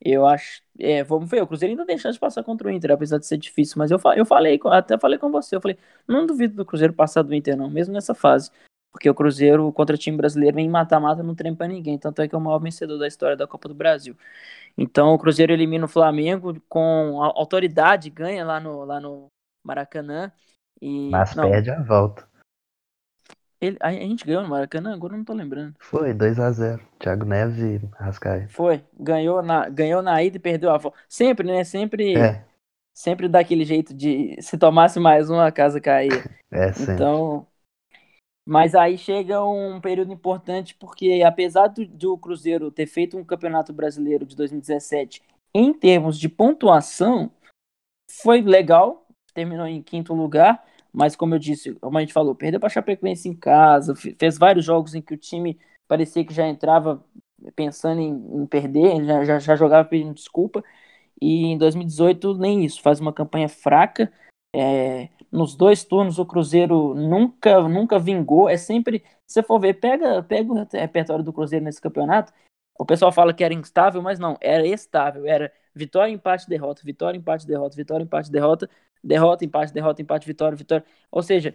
Eu acho, é, vamos ver, o Cruzeiro ainda tem chance de passar contra o Inter, apesar de ser difícil, mas eu, eu falei, até falei com você, eu falei, não duvido do Cruzeiro passar do Inter não, mesmo nessa fase. Porque o Cruzeiro contra o time brasileiro vem mata-mata, não trem pra ninguém. Tanto é que é o maior vencedor da história da Copa do Brasil. Então o Cruzeiro elimina o Flamengo com autoridade, ganha lá no, lá no Maracanã. E, Mas não, perde a volta. Ele, a, gente ganhou no Maracanã? Agora eu não tô lembrando. Foi, 2x0. Thiago Neves e Rascaeta. Foi. Ganhou na, ganhou na ida e perdeu a volta. Sempre, né? Sempre. É. Sempre daquele jeito de se tomasse mais uma, a casa caía. É, sempre. Então, mas aí chega um período importante, porque apesar do, do Cruzeiro ter feito um campeonato brasileiro de 2017 em termos de pontuação, foi legal, terminou em quinto lugar, mas como eu disse, como a gente falou, perdeu para Chapecoense em casa, fez vários jogos em que o time parecia que já entrava pensando em, em perder, já, já, já, jogava pedindo desculpa, e em 2018 nem isso, faz uma campanha fraca, é, nos dois turnos o Cruzeiro nunca nunca vingou. É sempre, se você for ver, pega, pega o repertório do Cruzeiro nesse campeonato. O pessoal fala que era instável, mas não, era estável. Era vitória, empate, derrota, vitória, empate, derrota, vitória, empate, derrota, derrota, empate, derrota, empate, vitória, vitória. Ou seja,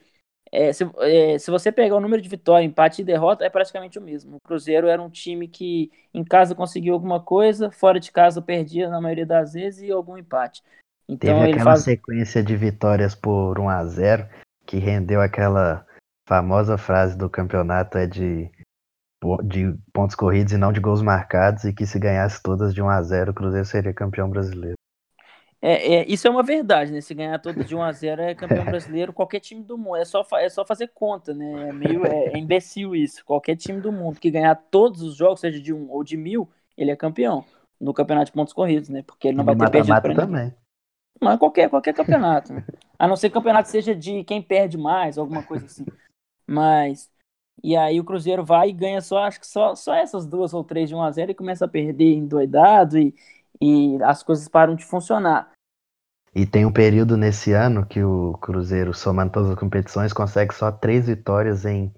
é, se, é, se você pegar o número de vitória, empate e derrota, é praticamente o mesmo. O Cruzeiro era um time que em casa conseguiu alguma coisa, fora de casa perdia na maioria das vezes e algum empate. Então Teve aquela faz... sequência de vitórias por 1 a 0 que rendeu aquela famosa frase do campeonato é de, de pontos corridos e não de gols marcados e que se ganhasse todas de 1 a 0 o Cruzeiro seria campeão brasileiro. É, é, isso é uma verdade, né? Se ganhar todas de 1 a 0 é campeão brasileiro, qualquer time do mundo. É só, é só fazer conta, né? É meio é, é imbecil isso. Qualquer time do mundo que ganhar todos os jogos, seja de um ou de mil, ele é campeão no campeonato de pontos corridos, né? Porque ele não vai ter perdido pra também. Mas qualquer, qualquer campeonato. Né? A não ser que o campeonato seja de quem perde mais, alguma coisa assim. Mas. E aí o Cruzeiro vai e ganha só, acho que só, só essas duas ou três de 1x0 e começa a perder endoidado e, e as coisas param de funcionar. E tem um período nesse ano que o Cruzeiro, somando todas as competições, consegue só três vitórias em,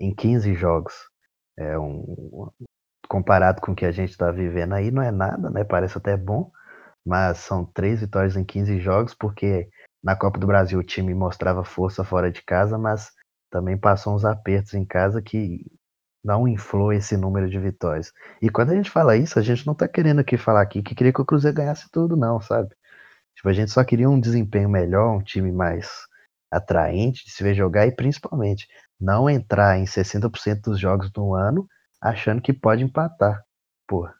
em 15 jogos. É um, comparado com o que a gente está vivendo aí, não é nada, né? Parece até bom, mas são três vitórias em 15 jogos, porque na Copa do Brasil o time mostrava força fora de casa, mas também passou uns apertos em casa que não inflou esse número de vitórias. E quando a gente fala isso, a gente não tá querendo aqui falar aqui que queria que o Cruzeiro ganhasse tudo, não, sabe? Tipo, a gente só queria um desempenho melhor, um time mais atraente de se ver jogar e principalmente não entrar em 60% dos jogos do ano achando que pode empatar. Porra.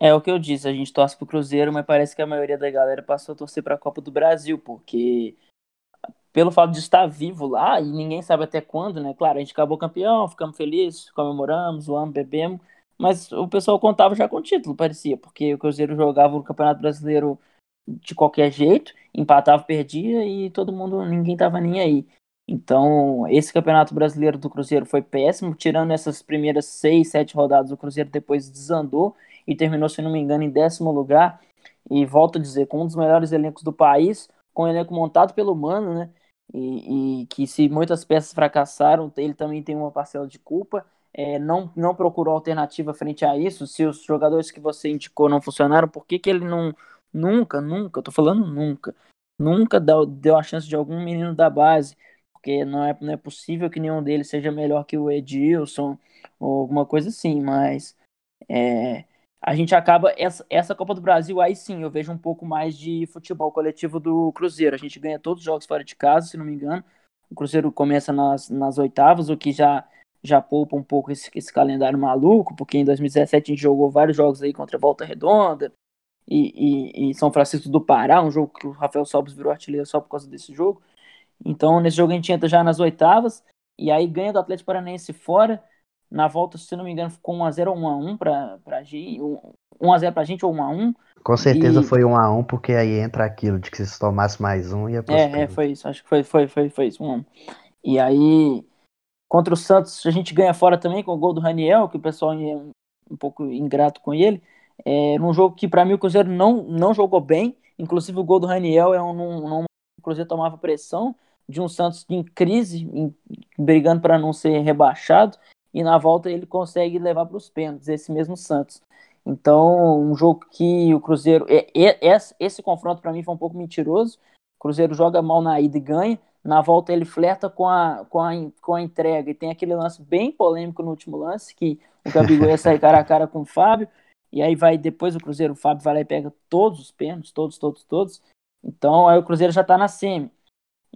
É o que eu disse, a gente torce pro Cruzeiro, mas parece que a maioria da galera passou a torcer pra Copa do Brasil, porque pelo fato de estar vivo lá, e ninguém sabe até quando, né? Claro, a gente acabou campeão, ficamos felizes, comemoramos, zoamos, bebemos, mas o pessoal contava já com o título, parecia, porque o Cruzeiro jogava o Campeonato Brasileiro de qualquer jeito, empatava, perdia e todo mundo, ninguém tava nem aí. Então, esse Campeonato Brasileiro do Cruzeiro foi péssimo, tirando essas primeiras seis, sete rodadas, o Cruzeiro depois desandou e terminou, se não me engano, em décimo lugar. E volto a dizer, com um dos melhores elencos do país, com um elenco montado pelo Mano, né? E, e, que se muitas peças fracassaram, ele também tem uma parcela de culpa. é, não, não procurou alternativa frente a isso? Se os jogadores que você indicou não funcionaram, por que, que ele não nunca, nunca, eu tô falando nunca, nunca deu, deu a chance de algum menino da base? Porque não é, não é possível que nenhum deles seja melhor que o Edilson ou alguma coisa assim, mas é, a gente acaba. Essa, essa Copa do Brasil, aí sim, eu vejo um pouco mais de futebol coletivo do Cruzeiro. A gente ganha todos os jogos fora de casa, se não me engano. O Cruzeiro começa nas, nas oitavas, o que já, já poupa um pouco esse, esse calendário maluco, porque em 2017 a gente jogou vários jogos aí contra Volta Redonda e, e, e São Francisco do Pará, um jogo que o Rafael Sobis virou artilheiro só por causa desse jogo. Então, nesse jogo a gente entra já nas oitavas, e aí ganha do Atlético Paranaense fora na volta, se não me engano, ficou 1x0 ou 1x1 pra, pra gente. 1x0 pra gente ou 1x1. Com certeza e... foi 1x1, porque aí entra aquilo de que se tomasse mais um ia pro É, é, foi isso. Acho que foi, foi, foi, foi isso. 1 E aí, contra o Santos, a gente ganha fora também com o gol do Raniel, que o pessoal é um, um pouco ingrato com ele. É, num jogo que, para mim, o Cruzeiro não, não jogou bem. Inclusive, o gol do Raniel é um, um, um o Cruzeiro tomava pressão de um Santos em crise, em, brigando para não ser rebaixado e na volta ele consegue levar para os pênaltis, esse mesmo Santos. Então, um jogo que o Cruzeiro. É, é, esse, confronto para mim foi um pouco mentiroso. O Cruzeiro joga mal na ida e ganha. Na volta ele flerta com a, com a, com a entrega. E tem aquele lance bem polêmico no último lance, que o Gabigol ia sair cara a cara com o Fábio. E aí vai depois o Cruzeiro, o Fábio vai lá e pega todos os pênaltis, todos, todos, todos. Então aí o Cruzeiro já está na semi.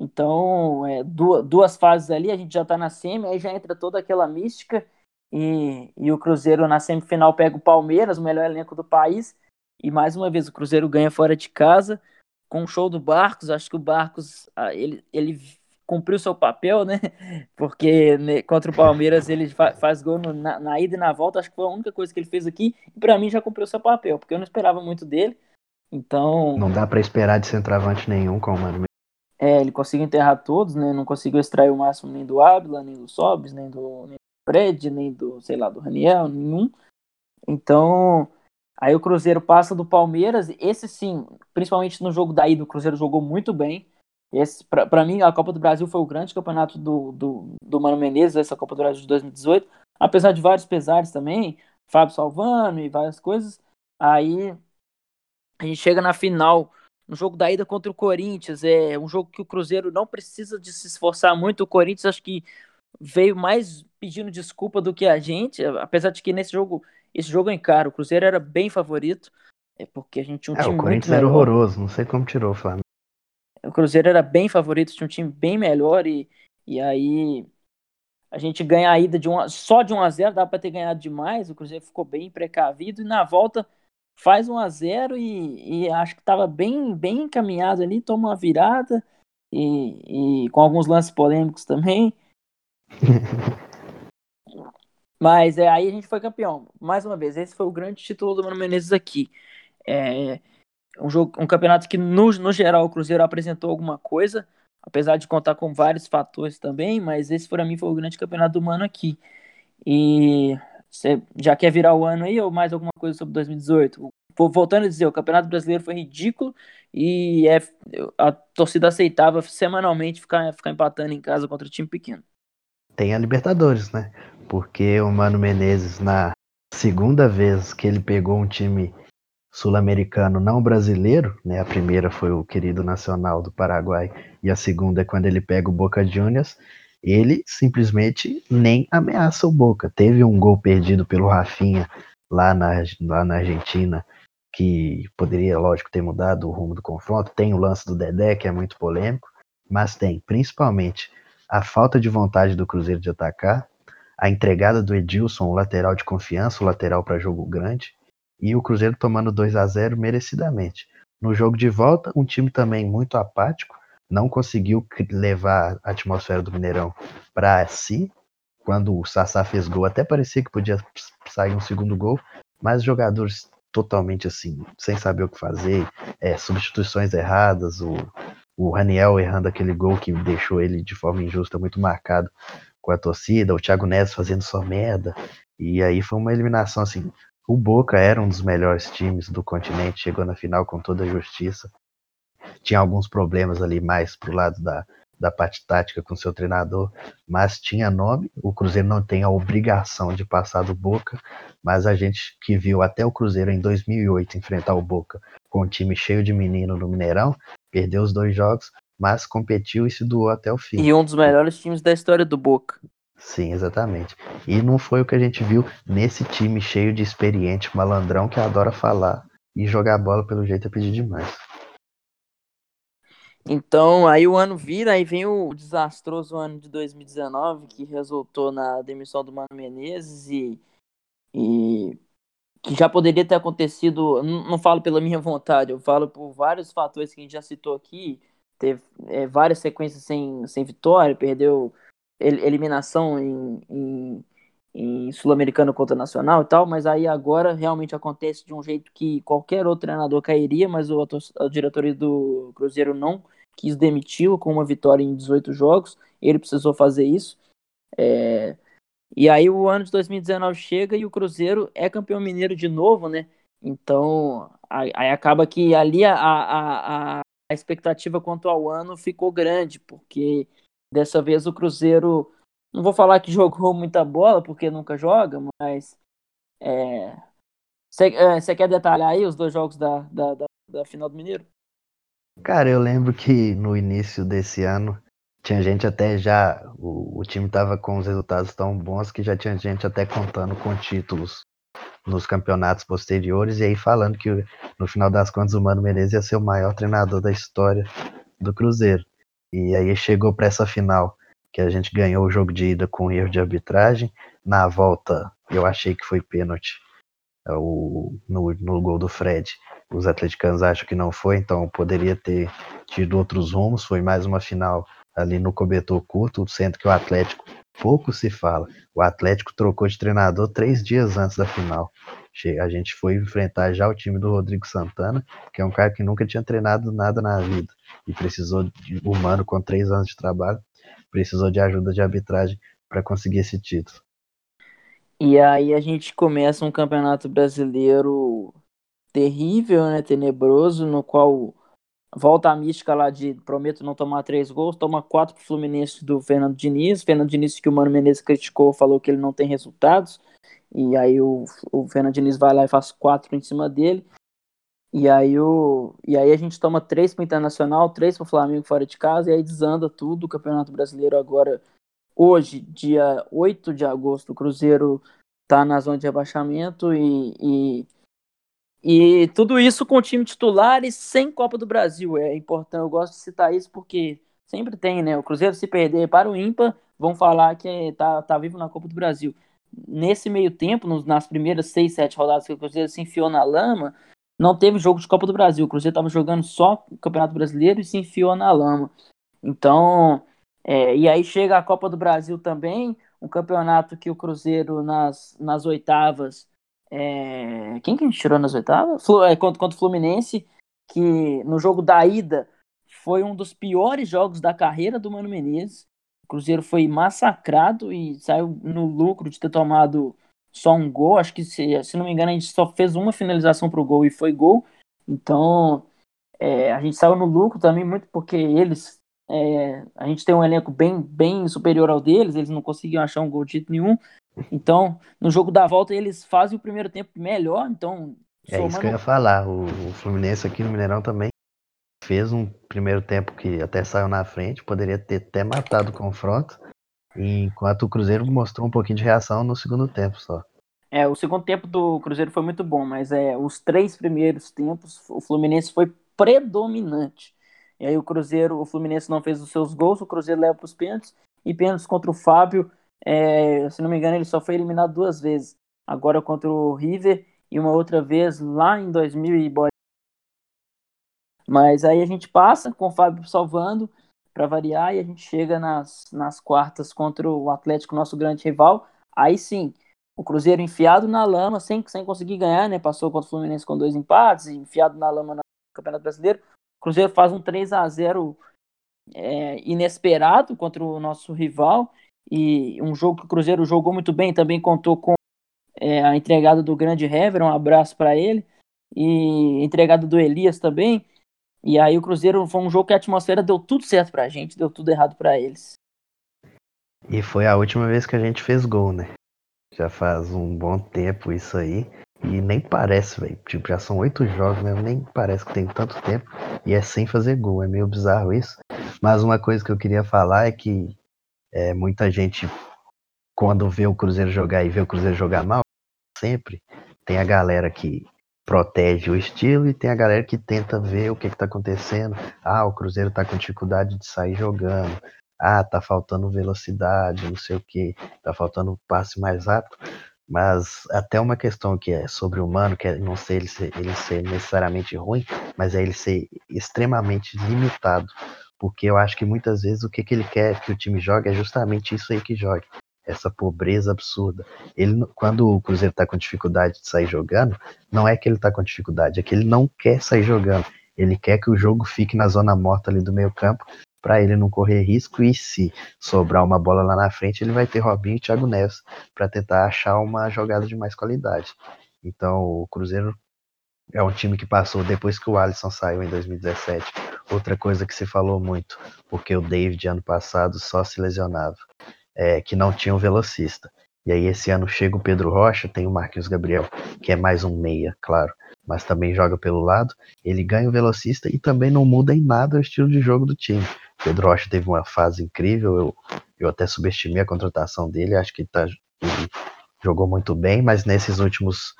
Então, é, duas, duas fases ali, a gente já está na semi, aí já entra toda aquela mística. E, e o Cruzeiro na semifinal pega o Palmeiras, o melhor elenco do país. E mais uma vez o Cruzeiro ganha fora de casa com o show do Barcos. Acho que o Barcos ah, ele, ele cumpriu seu papel, né? Porque né, contra o Palmeiras ele fa faz gol no, na, na, ida e na volta. Acho que foi a única coisa que ele fez aqui. E para mim já cumpriu seu papel, porque eu não esperava muito dele. Então. Não dá para esperar de centroavante nenhum com o Mano é, ele conseguiu enterrar todos, né? Não conseguiu extrair o máximo nem do Ábila, nem do Sobis, nem do, nem do Fred, nem do, sei lá, do Raniel, nenhum. Então, aí o Cruzeiro passa do Palmeiras. Esse sim, principalmente no jogo daí, do Cruzeiro jogou muito bem. Esse, para mim, a Copa do Brasil foi o grande campeonato do, do, do Mano Menezes, essa Copa do Brasil de 2018. Apesar de vários pesares também, Fábio salvando e várias coisas. Aí a gente chega na final no jogo da ida contra o Corinthians, é um jogo que o Cruzeiro não precisa de se esforçar muito. O Corinthians acho que veio mais pedindo desculpa do que a gente, apesar de que nesse jogo, esse jogo é encaro, o Cruzeiro era bem favorito, é porque a gente tinha um é, time o Corinthians era horroroso, não sei como tirou o Flamengo. O Cruzeiro era bem favorito, tinha um time bem melhor e, e aí a gente ganha a ida de uma, só de 1 a 0 dá para ter ganhado demais, o Cruzeiro ficou bem precavido e na volta faz 1 a 0 e, e acho que estava bem, bem encaminhado ali, toma uma virada e, e com alguns lances polêmicos também. Mas é, aí a gente foi campeão. Mais uma vez, esse foi o grande título do Mano Menezes aqui. É um, jogo, um campeonato que, no, no geral, o Cruzeiro apresentou alguma coisa, apesar de contar com vários fatores também, mas esse para mim foi o grande campeonato do Mano aqui. E você já quer virar o ano aí ou mais alguma coisa sobre 2018? Voltando a dizer, o Campeonato Brasileiro foi ridículo e é, a torcida aceitava semanalmente ficar, ficar empatando em casa contra o time pequeno. Tem a Libertadores, né? Porque o Mano Menezes, na segunda vez que ele pegou um time sul-americano não brasileiro, né? A primeira foi o querido Nacional do Paraguai e a segunda é quando ele pega o Boca Juniors ele simplesmente nem ameaça o Boca. Teve um gol perdido pelo Rafinha lá na, lá na Argentina, que poderia, lógico, ter mudado o rumo do confronto. Tem o lance do Dedé, que é muito polêmico, mas tem principalmente a falta de vontade do Cruzeiro de atacar, a entregada do Edilson, o lateral de confiança, o lateral para jogo grande, e o Cruzeiro tomando 2 a 0 merecidamente. No jogo de volta, um time também muito apático, não conseguiu levar a atmosfera do Mineirão para si. Quando o Sassá fez gol, até parecia que podia sair um segundo gol, mas jogadores totalmente assim, sem saber o que fazer, é, substituições erradas, o, o Raniel errando aquele gol que deixou ele de forma injusta muito marcado com a torcida, o Thiago Neves fazendo só merda, e aí foi uma eliminação assim. O Boca era um dos melhores times do continente, chegou na final com toda a justiça, tinha alguns problemas ali mais pro lado da, da parte tática com seu treinador, mas tinha nome. O Cruzeiro não tem a obrigação de passar do Boca, mas a gente que viu até o Cruzeiro em 2008 enfrentar o Boca com um time cheio de menino no Mineirão, perdeu os dois jogos, mas competiu e se doou até o fim. E um dos melhores times da história do Boca. Sim, exatamente. E não foi o que a gente viu nesse time cheio de experiente, malandrão que adora falar e jogar bola pelo jeito é pedir demais. Então, aí o ano vira, aí vem o desastroso ano de 2019, que resultou na demissão do Mano Menezes e, e que já poderia ter acontecido, não, não, falo pela minha vontade, eu falo por vários fatores que a gente já citou aqui, teve é, várias sequências sem, sem vitória, perdeu eliminação em, em, em Sul-Americano contra Nacional e tal, mas aí agora realmente acontece de um jeito que qualquer outro treinador cairia, mas o, a diretoria do Cruzeiro não quis demiti-lo com uma vitória em 18 jogos, ele precisou fazer isso. É... E aí o ano de 2019 chega e o Cruzeiro é campeão mineiro de novo, né? Então, aí acaba que ali a, a, a, expectativa quanto ao ano ficou grande, porque dessa vez o Cruzeiro, não vou falar que jogou muita bola, porque nunca joga, mas você é, é, quer detalhar aí os dois jogos da, da, da, da final do Mineiro? Cara, eu lembro que no início desse ano tinha gente até já. O, o time tava com os resultados tão bons que já tinha gente até contando com títulos nos campeonatos posteriores e aí falando que no final das contas o Mano Menezes ia ser o maior treinador da história do Cruzeiro. E aí chegou para essa final que a gente ganhou o jogo de ida com erro de arbitragem. Na volta eu achei que foi pênalti é, o, no, no gol do Fred os atleticanos acham que não foi, então poderia ter tido outros rumos. Foi mais uma final ali no cobertor curto, sendo que o Atlético pouco se fala. O Atlético trocou de treinador três dias antes da final. A gente foi enfrentar já o time do Rodrigo Santana, que é um cara que nunca tinha treinado nada na vida e precisou de humano com três anos de trabalho, precisou de ajuda de arbitragem para conseguir esse título. E aí a gente começa um campeonato brasileiro terrível, né, tenebroso, no qual volta a mística lá de prometo não tomar três gols, toma quatro pro Fluminense do Fernando Diniz, Fernando Diniz que o Mano Menezes criticou, falou que ele não tem resultados, e aí o, o Fernando Diniz vai lá e faz quatro em cima dele, e aí, o, e aí a gente toma três pro Internacional, três pro Flamengo fora de casa, e aí desanda tudo, o Campeonato Brasileiro agora, hoje, dia 8 de agosto, o Cruzeiro tá na zona de rebaixamento e, e e tudo isso com o time titular e sem Copa do Brasil. É importante, eu gosto de citar isso porque sempre tem, né? O Cruzeiro se perder para o ímpar, vão falar que tá, tá vivo na Copa do Brasil. Nesse meio tempo, nos, nas primeiras seis, sete rodadas que o Cruzeiro se enfiou na lama, não teve jogo de Copa do Brasil. O Cruzeiro estava jogando só Campeonato Brasileiro e se enfiou na lama. Então, é, e aí chega a Copa do Brasil também, um campeonato que o Cruzeiro nas, nas oitavas é... Quem que a gente tirou nas oitavas? Flu... É, contra, contra o Fluminense, que no jogo da ida foi um dos piores jogos da carreira do Mano Menezes. O Cruzeiro foi massacrado e saiu no lucro de ter tomado só um gol. Acho que, se, se não me engano, a gente só fez uma finalização para o gol e foi gol. Então, é, a gente saiu no lucro também muito porque eles. É, a gente tem um elenco bem, bem superior ao deles, eles não conseguiam achar um gol de jeito nenhum. Então, no jogo da volta, eles fazem o primeiro tempo melhor. Então, é somando... isso que eu ia falar. O, o, Fluminense aqui no Mineirão também fez um primeiro tempo que até saiu na frente, poderia ter até matado o confronto. Enquanto o Cruzeiro mostrou um pouquinho de reação no segundo tempo só. É, o segundo tempo do Cruzeiro foi muito bom, mas é, os três primeiros tempos o Fluminense foi predominante. E aí o Cruzeiro, o Fluminense não fez os seus gols, o Cruzeiro leva para os pênaltis e pênaltis contra o Fábio é, se não me engano, ele só foi eliminado duas vezes. Agora contra o River e uma outra vez lá em 2000 e Mas aí a gente passa com o Fábio salvando para variar e a gente chega nas, nas quartas contra o Atlético, nosso grande rival. Aí sim, o Cruzeiro enfiado na lama, sem, sem conseguir ganhar, né? Passou contra o Fluminense com dois empates, enfiado na lama no Campeonato Brasileiro. O Cruzeiro faz um 3 a 0 é, inesperado contra o nosso rival e um jogo que o Cruzeiro jogou muito bem, também contou com é, a entregada do grande Hever, um abraço para ele, e entregada do Elias também. E aí o Cruzeiro foi um jogo que a atmosfera deu tudo certo pra gente, deu tudo errado para eles. E foi a última vez que a gente fez gol, né? Já faz um bom tempo isso aí. E nem parece, velho. Tipo, já são oito jogos mesmo, nem parece que tem tanto tempo. E é sem fazer gol, é meio bizarro isso. Mas uma coisa que eu queria falar é que é, muita gente, quando vê o Cruzeiro jogar e vê o Cruzeiro jogar mal, sempre tem a galera que protege o estilo e tem a galera que tenta ver o que está acontecendo. Ah, o Cruzeiro está com dificuldade de sair jogando. Ah, tá faltando velocidade, não sei o que, tá faltando passe mais rápido. Mas até uma questão que é sobre o humano, que é não ser ele, ser ele ser necessariamente ruim, mas é ele ser extremamente limitado. Porque eu acho que muitas vezes o que, que ele quer que o time jogue é justamente isso aí que jogue. Essa pobreza absurda. Ele, quando o Cruzeiro está com dificuldade de sair jogando, não é que ele está com dificuldade, é que ele não quer sair jogando. Ele quer que o jogo fique na zona morta ali do meio campo, para ele não correr risco e se sobrar uma bola lá na frente, ele vai ter Robinho e Thiago Neves para tentar achar uma jogada de mais qualidade. Então, o Cruzeiro é um time que passou depois que o Alisson saiu em 2017. Outra coisa que se falou muito, porque o David ano passado só se lesionava, é que não tinha um velocista. E aí esse ano chega o Pedro Rocha, tem o Marquinhos Gabriel, que é mais um meia, claro, mas também joga pelo lado. Ele ganha o velocista e também não muda em nada o estilo de jogo do time. Pedro Rocha teve uma fase incrível, eu, eu até subestimei a contratação dele, acho que tá, ele jogou muito bem, mas nesses últimos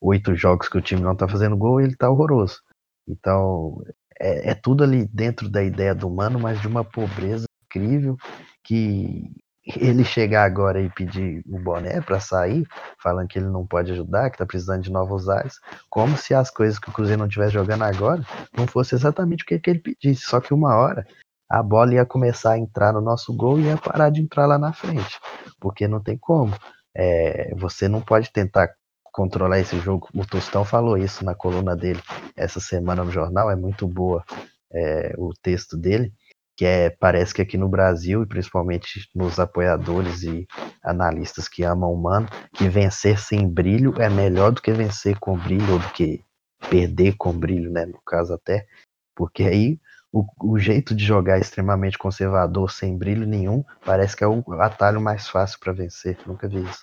oito jogos que o time não tá fazendo gol, ele tá horroroso. Então, é, é tudo ali dentro da ideia do Mano, mas de uma pobreza incrível que ele chegar agora e pedir o boné para sair, falando que ele não pode ajudar, que tá precisando de novos ares, como se as coisas que o Cruzeiro não estivesse jogando agora não fosse exatamente o que, que ele pedisse. Só que uma hora a bola ia começar a entrar no nosso gol e ia parar de entrar lá na frente, porque não tem como. É, você não pode tentar controlar esse jogo. O Tostão falou isso na coluna dele essa semana no jornal, é muito boa é, o texto dele, que é parece que aqui no Brasil e principalmente nos apoiadores e analistas que amam o Mano, que vencer sem brilho é melhor do que vencer com brilho ou do que perder com brilho, né, no caso até, porque aí o, o, jeito de jogar extremamente conservador, sem brilho nenhum, parece que é o atalho mais fácil para vencer. Nunca vi isso.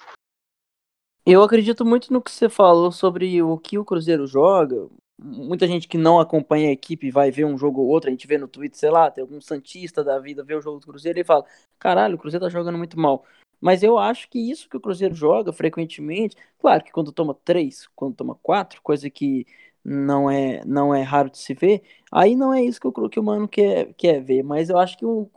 Eu acredito muito no que você falou sobre o que o Cruzeiro joga. Muita gente que não acompanha a equipe vai ver um jogo ou outro, a gente vê no Twitter, sei lá, tem algum Santista da vida, vê o jogo do Cruzeiro e fala: caralho, o Cruzeiro tá jogando muito mal. Mas eu acho que isso que o Cruzeiro joga frequentemente, claro que quando toma três, quando toma quatro, coisa que não é não é raro de se ver, aí não é isso que, eu, que o mano quer, quer ver, mas eu acho que o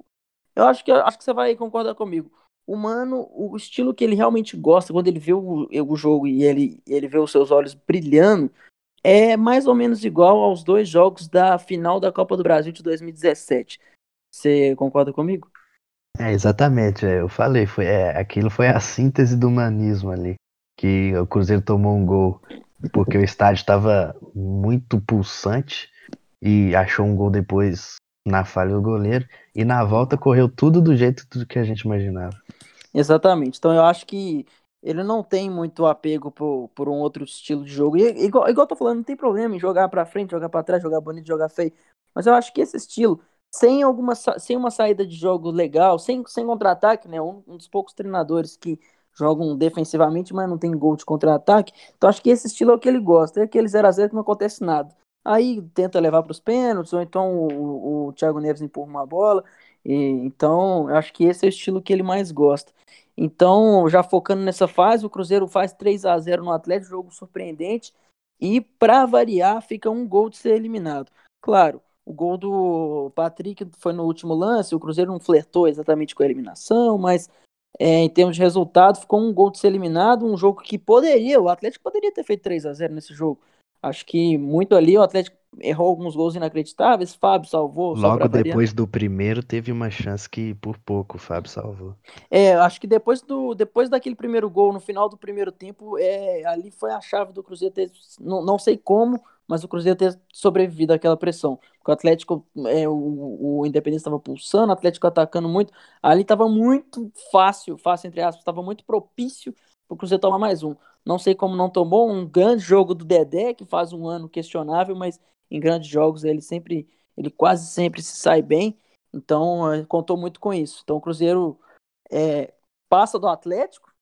eu acho que acho que você vai concordar comigo. O mano, o estilo que ele realmente gosta, quando ele vê o, o jogo e ele, ele vê os seus olhos brilhando, é mais ou menos igual aos dois jogos da final da Copa do Brasil de 2017. Você concorda comigo? É, exatamente, é, eu falei, foi, é, aquilo foi a síntese do humanismo ali. Que o Cruzeiro tomou um gol porque o estádio estava muito pulsante e achou um gol depois na falha do goleiro e na volta correu tudo do jeito do que a gente imaginava. Exatamente. Então eu acho que ele não tem muito apego por, por um outro estilo de jogo. E igual, igual eu tô falando, não tem problema em jogar para frente, jogar para trás, jogar bonito, jogar feio. Mas eu acho que esse estilo, sem alguma sem uma saída de jogo legal, sem, sem contra-ataque, né? Um, um dos poucos treinadores que jogam defensivamente, mas não tem gol de contra-ataque. Então acho que esse estilo é o que ele gosta. É aquele 0x0 que não acontece nada. Aí tenta levar para os pênaltis, ou então o, o Thiago Neves empurra uma bola. E, então, acho que esse é o estilo que ele mais gosta. Então, já focando nessa fase, o Cruzeiro faz 3 a 0 no Atlético, jogo surpreendente. E, para variar, fica um gol de ser eliminado. Claro, o gol do Patrick foi no último lance, o Cruzeiro não flertou exatamente com a eliminação, mas é, em termos de resultado, ficou um gol de ser eliminado, um jogo que poderia, o Atlético poderia ter feito 3 a 0 nesse jogo. Acho que muito ali o Atlético errou alguns gols inacreditáveis, Fábio salvou. Logo depois do primeiro teve uma chance que por pouco o Fábio salvou. É, acho que depois do depois daquele primeiro gol no final do primeiro tempo, é, ali foi a chave do Cruzeiro ter, não, não sei como, mas o Cruzeiro ter sobrevivido àquela pressão. Porque o Atlético, é, o, o Independente estava pulsando, o Atlético atacando muito. Ali estava muito fácil, fácil entre aspas, estava muito propício para o Cruzeiro tomar mais um. Não sei como não tomou um grande jogo do Dedé, que faz um ano questionável, mas em grandes jogos ele sempre ele quase sempre se sai bem, então é, contou muito com isso. Então o Cruzeiro é, passa do Atlético,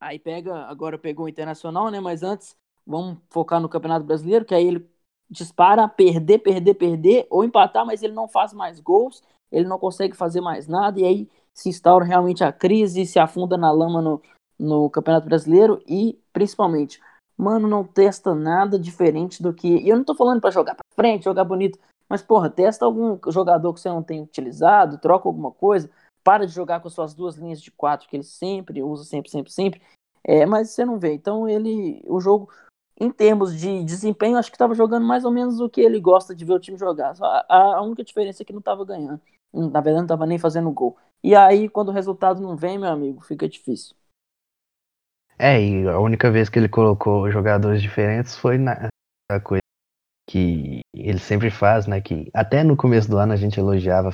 aí pega, agora pegou o Internacional, né? Mas antes vamos focar no Campeonato Brasileiro, que aí ele dispara perder, perder, perder, ou empatar, mas ele não faz mais gols, ele não consegue fazer mais nada, e aí se instaura realmente a crise, se afunda na lama no, no Campeonato Brasileiro e principalmente, mano, não testa nada diferente do que. E eu não tô falando para jogar para frente, jogar bonito, mas porra, testa algum jogador que você não tem utilizado, troca alguma coisa, para de jogar com suas duas linhas de quatro que ele sempre usa, sempre, sempre, sempre. É, mas você não vê. Então ele, o jogo, em termos de desempenho, acho que estava jogando mais ou menos o que ele gosta de ver o time jogar. A, a única diferença é que não estava ganhando. Na verdade, não estava nem fazendo gol. E aí, quando o resultado não vem, meu amigo, fica difícil. É, e a única vez que ele colocou jogadores diferentes foi na coisa que ele sempre faz, né? Que até no começo do ano a gente elogiava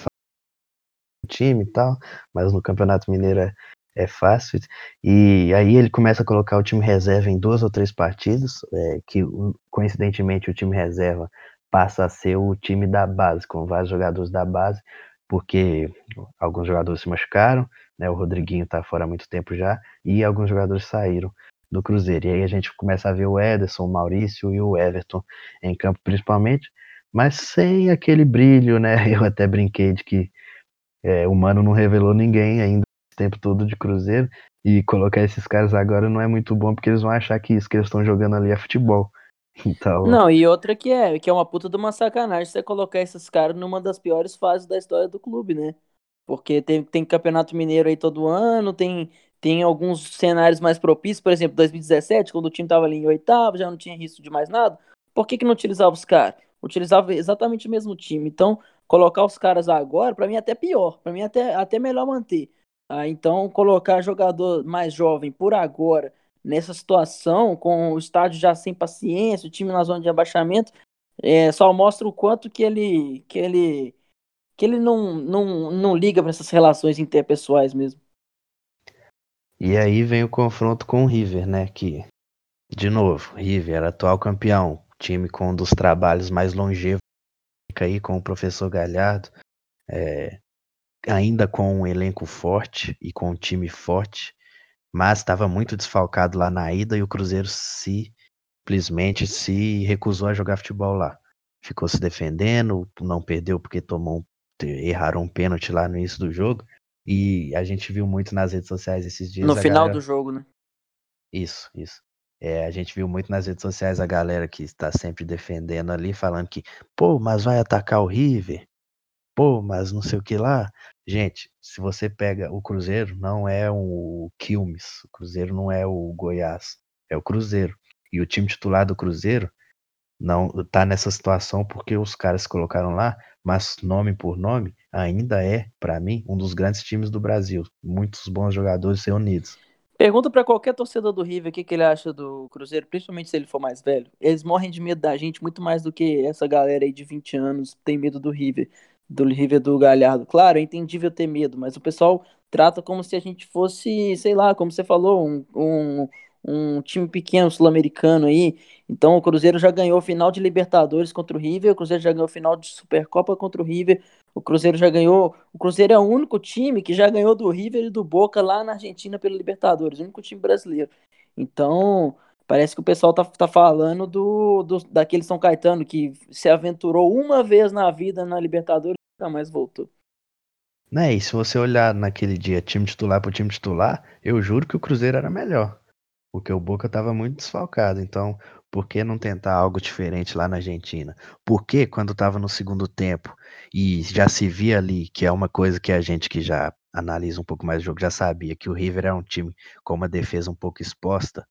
o time e tal, mas no Campeonato Mineiro é, é fácil. E aí ele começa a colocar o time reserva em duas ou três partidas, é, que coincidentemente o time reserva passa a ser o time da base, com vários jogadores da base, porque alguns jogadores se machucaram, né? O Rodriguinho está fora há muito tempo já, e alguns jogadores saíram do Cruzeiro. E aí a gente começa a ver o Ederson, o Maurício e o Everton em campo principalmente, mas sem aquele brilho, né? Eu até brinquei de que é, o Mano não revelou ninguém ainda o tempo todo de Cruzeiro, e colocar esses caras agora não é muito bom, porque eles vão achar que isso que eles estão jogando ali é futebol. Então... Não, e outra que é, que é uma puta de uma sacanagem você colocar esses caras numa das piores fases da história do clube, né? Porque tem, tem campeonato mineiro aí todo ano, tem, tem alguns cenários mais propícios, por exemplo, 2017, quando o time tava ali em oitavo, já não tinha risco de mais nada. Por que, que não utilizava os caras? Utilizava exatamente o mesmo time. Então, colocar os caras agora, para mim é até pior, para mim é até, até melhor manter. Ah, então, colocar jogador mais jovem por agora nessa situação, com o estádio já sem paciência, o time na zona de abaixamento, é, só mostra o quanto que ele que ele que ele não, não, não liga para essas relações interpessoais mesmo. E aí vem o confronto com o River, né? Que, de novo, River era atual campeão, time com um dos trabalhos mais longevos aí com o professor Galhardo, é, ainda com um elenco forte e com um time forte mas estava muito desfalcado lá na ida e o Cruzeiro simplesmente se recusou a jogar futebol lá. Ficou se defendendo, não perdeu porque tomou erraram um pênalti lá no início do jogo. E a gente viu muito nas redes sociais esses dias. No final galera... do jogo, né? Isso, isso. É, a gente viu muito nas redes sociais a galera que está sempre defendendo ali, falando que, pô, mas vai atacar o River, pô, mas não sei o que lá. Gente, se você pega o Cruzeiro, não é o Quilmes, o Cruzeiro não é o Goiás, é o Cruzeiro. E o time titular do Cruzeiro não tá nessa situação porque os caras colocaram lá, mas nome por nome, ainda é, para mim, um dos grandes times do Brasil. Muitos bons jogadores reunidos. Pergunta para qualquer torcedor do River o que, que ele acha do Cruzeiro, principalmente se ele for mais velho. Eles morrem de medo da gente muito mais do que essa galera aí de 20 anos tem medo do River do River do Galhardo. Claro, é entendível ter medo, mas o pessoal trata como se a gente fosse, sei lá, como você falou, um, um, um time pequeno sul-americano aí. Então o Cruzeiro já ganhou final de Libertadores contra o River, o Cruzeiro já ganhou final de Supercopa contra o River, o Cruzeiro já ganhou. O Cruzeiro é o único time que já ganhou do River e do Boca lá na Argentina pelo Libertadores, o único time brasileiro. Então, Parece que o pessoal tá, tá falando do, do daquele São Caetano que se aventurou uma vez na vida na Libertadores e nunca mais voltou. Né, e se você olhar naquele dia time titular pro time titular, eu juro que o Cruzeiro era melhor. Porque o Boca tava muito desfalcado. Então, por que não tentar algo diferente lá na Argentina? Porque quando tava no segundo tempo e já se via ali, que é uma coisa que a gente que já analisa um pouco mais o jogo já sabia, que o River é um time com uma defesa um pouco exposta,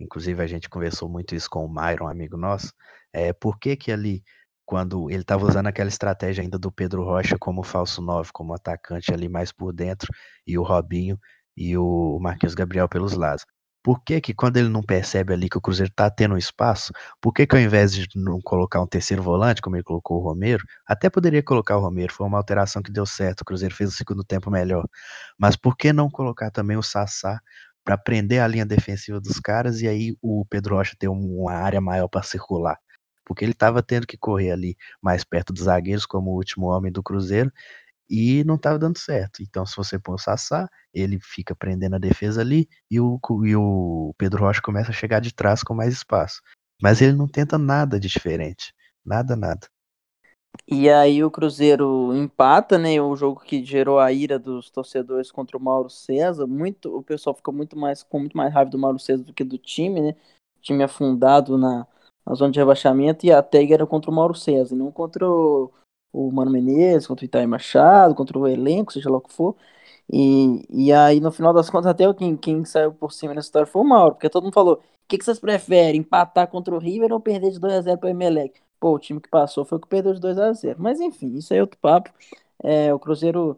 inclusive a gente conversou muito isso com o Myron, um amigo nosso, é, por que que ali, quando ele estava usando aquela estratégia ainda do Pedro Rocha como falso 9, como atacante ali mais por dentro, e o Robinho e o Marquinhos Gabriel pelos lados. Por que que quando ele não percebe ali que o Cruzeiro está tendo um espaço, por que que ao invés de não colocar um terceiro volante, como ele colocou o Romero, até poderia colocar o Romero, foi uma alteração que deu certo, o Cruzeiro fez o segundo tempo melhor, mas por que não colocar também o Sassá para prender a linha defensiva dos caras e aí o Pedro Rocha ter uma área maior para circular. porque ele estava tendo que correr ali mais perto dos zagueiros, como o último homem do Cruzeiro, e não estava dando certo. Então, se você põe o Sassá, ele fica prendendo a defesa ali e o, e o Pedro Rocha começa a chegar de trás com mais espaço. Mas ele não tenta nada de diferente. Nada, nada. E aí o Cruzeiro empata, né? O jogo que gerou a ira dos torcedores contra o Mauro César. Muito, o pessoal ficou muito mais com muito mais raiva do Mauro César do que do time, né? time afundado na, na zona de rebaixamento e a tag era contra o Mauro César, não contra o, o Mano Menezes, contra o Itaí Machado, contra o elenco, seja lá o que for. E, e aí, no final das contas, até quem, quem saiu por cima nessa história foi o Mauro, porque todo mundo falou: o que, que vocês preferem, empatar contra o River ou perder de 2x0 para o Emelec? Pô, o time que passou foi o que perdeu de 2x0. Mas enfim, isso aí é outro papo. É, o Cruzeiro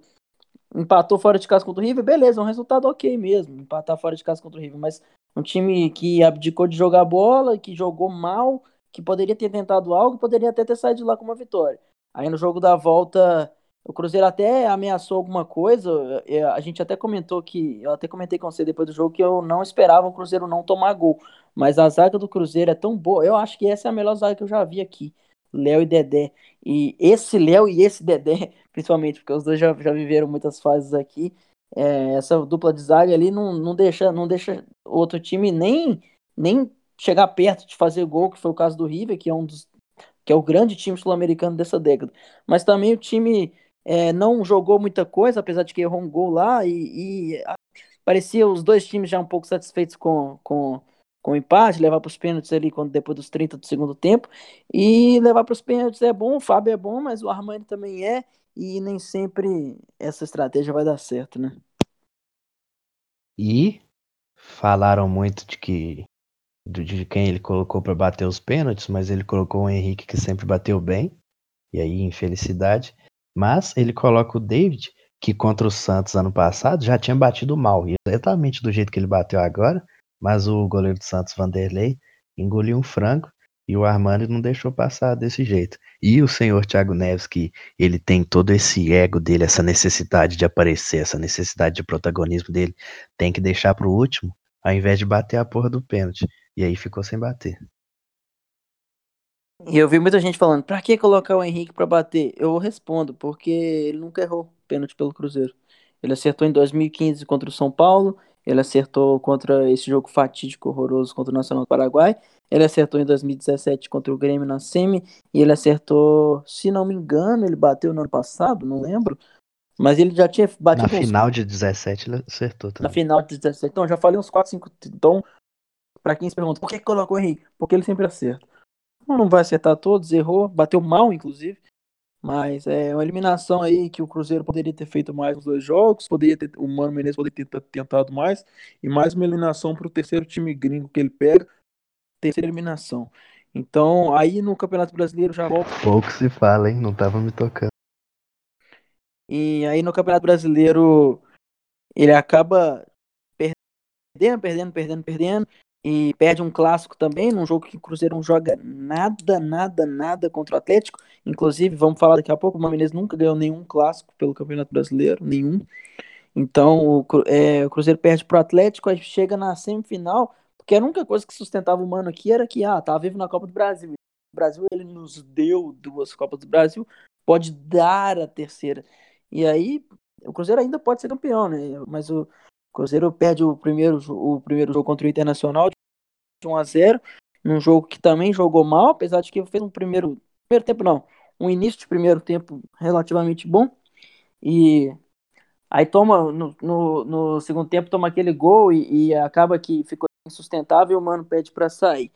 empatou fora de casa contra o River, beleza, um resultado ok mesmo, empatar fora de casa contra o River, mas um time que abdicou de jogar bola, que jogou mal, que poderia ter tentado algo, poderia até ter saído de lá com uma vitória. Aí no jogo da volta, o Cruzeiro até ameaçou alguma coisa. É, a gente até comentou que. Eu até comentei com você depois do jogo que eu não esperava o Cruzeiro não tomar gol. Mas a zaga do Cruzeiro é tão boa. Eu acho que essa é a melhor zaga que eu já vi aqui. Léo e Dedé. E esse Léo e esse Dedé, principalmente, porque os dois já, já viveram muitas fases aqui. É, essa dupla de zaga ali não, não, deixa, não deixa outro time nem, nem chegar perto de fazer gol, que foi o caso do River, que é um dos que é o grande time sul-americano dessa década. Mas também o time é, não jogou muita coisa, apesar de que errou um gol lá, e, e parecia os dois times já um pouco satisfeitos com, com, com o empate, levar para os pênaltis ali quando, depois dos 30 do segundo tempo. E levar para os pênaltis é bom, o Fábio é bom, mas o Armani também é, e nem sempre essa estratégia vai dar certo, né? E falaram muito de que de quem ele colocou para bater os pênaltis, mas ele colocou o Henrique que sempre bateu bem, e aí infelicidade. Mas ele coloca o David, que contra o Santos ano passado já tinha batido mal, exatamente do jeito que ele bateu agora, mas o goleiro do Santos, Vanderlei, engoliu um frango e o Armani não deixou passar desse jeito. E o senhor Thiago Neves, que ele tem todo esse ego dele, essa necessidade de aparecer, essa necessidade de protagonismo dele, tem que deixar pro último, ao invés de bater a porra do pênalti. E aí ficou sem bater. E eu vi muita gente falando, pra que colocar o Henrique pra bater? Eu respondo, porque ele nunca errou pênalti pelo Cruzeiro. Ele acertou em 2015 contra o São Paulo, ele acertou contra esse jogo fatídico horroroso contra o Nacional do Paraguai, ele acertou em 2017 contra o Grêmio na semi, e ele acertou, se não me engano, ele bateu no ano passado, não lembro, mas ele já tinha batido... Na final de 17 ele acertou também. Na final de 17, então já falei uns 4, 5... Então, pra quem se pergunta, por que colocou o Henrique? Porque ele sempre acerta. Não vai acertar todos, errou, bateu mal, inclusive, mas é uma eliminação aí que o Cruzeiro poderia ter feito mais nos dois jogos, poderia ter, o Mano Menezes poderia ter tentado mais, e mais uma eliminação para o terceiro time gringo que ele pega, terceira eliminação. Então, aí no Campeonato Brasileiro já volta. Pouco se fala, hein? Não tava me tocando. E aí no Campeonato Brasileiro ele acaba perdendo, perdendo, perdendo, perdendo e perde um clássico também, num jogo que o Cruzeiro não joga nada, nada, nada contra o Atlético. Inclusive, vamos falar daqui a pouco, o Maminês nunca ganhou nenhum clássico pelo Campeonato Brasileiro, nenhum. Então, o, é, o Cruzeiro perde pro Atlético, aí chega na semifinal, porque a única coisa que sustentava o Mano aqui era que, ah, tava vivo na Copa do Brasil. O Brasil, ele nos deu duas Copas do Brasil, pode dar a terceira. E aí, o Cruzeiro ainda pode ser campeão, né? Mas o Cruzeiro perde o primeiro, o primeiro jogo contra o Internacional 1 a 0 num jogo que também jogou mal, apesar de que fez um primeiro, primeiro tempo não, um início de primeiro tempo relativamente bom. E aí toma no, no, no segundo tempo toma aquele gol e, e, acaba que ficou insustentável e o mano pede para sair.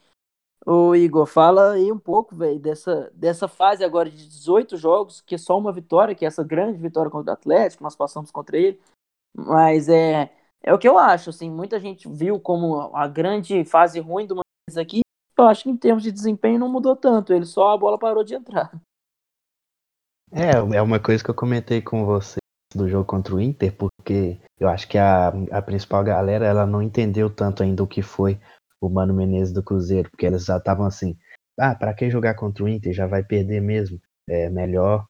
Ô Igor, fala aí um pouco, velho, dessa, dessa fase agora de 18 jogos, que é só uma vitória, que é essa grande vitória contra o Atlético, nós passamos contra ele. Mas é é o que eu acho, assim, muita gente viu como a grande fase ruim do Manchester aqui. Eu acho que em termos de desempenho não mudou tanto, ele só a bola parou de entrar. É, é uma coisa que eu comentei com você do jogo contra o Inter, porque eu acho que a, a principal galera ela não entendeu tanto ainda o que foi o Mano Menezes do Cruzeiro, porque eles já estavam assim, ah, para que jogar contra o Inter? Já vai perder mesmo. É melhor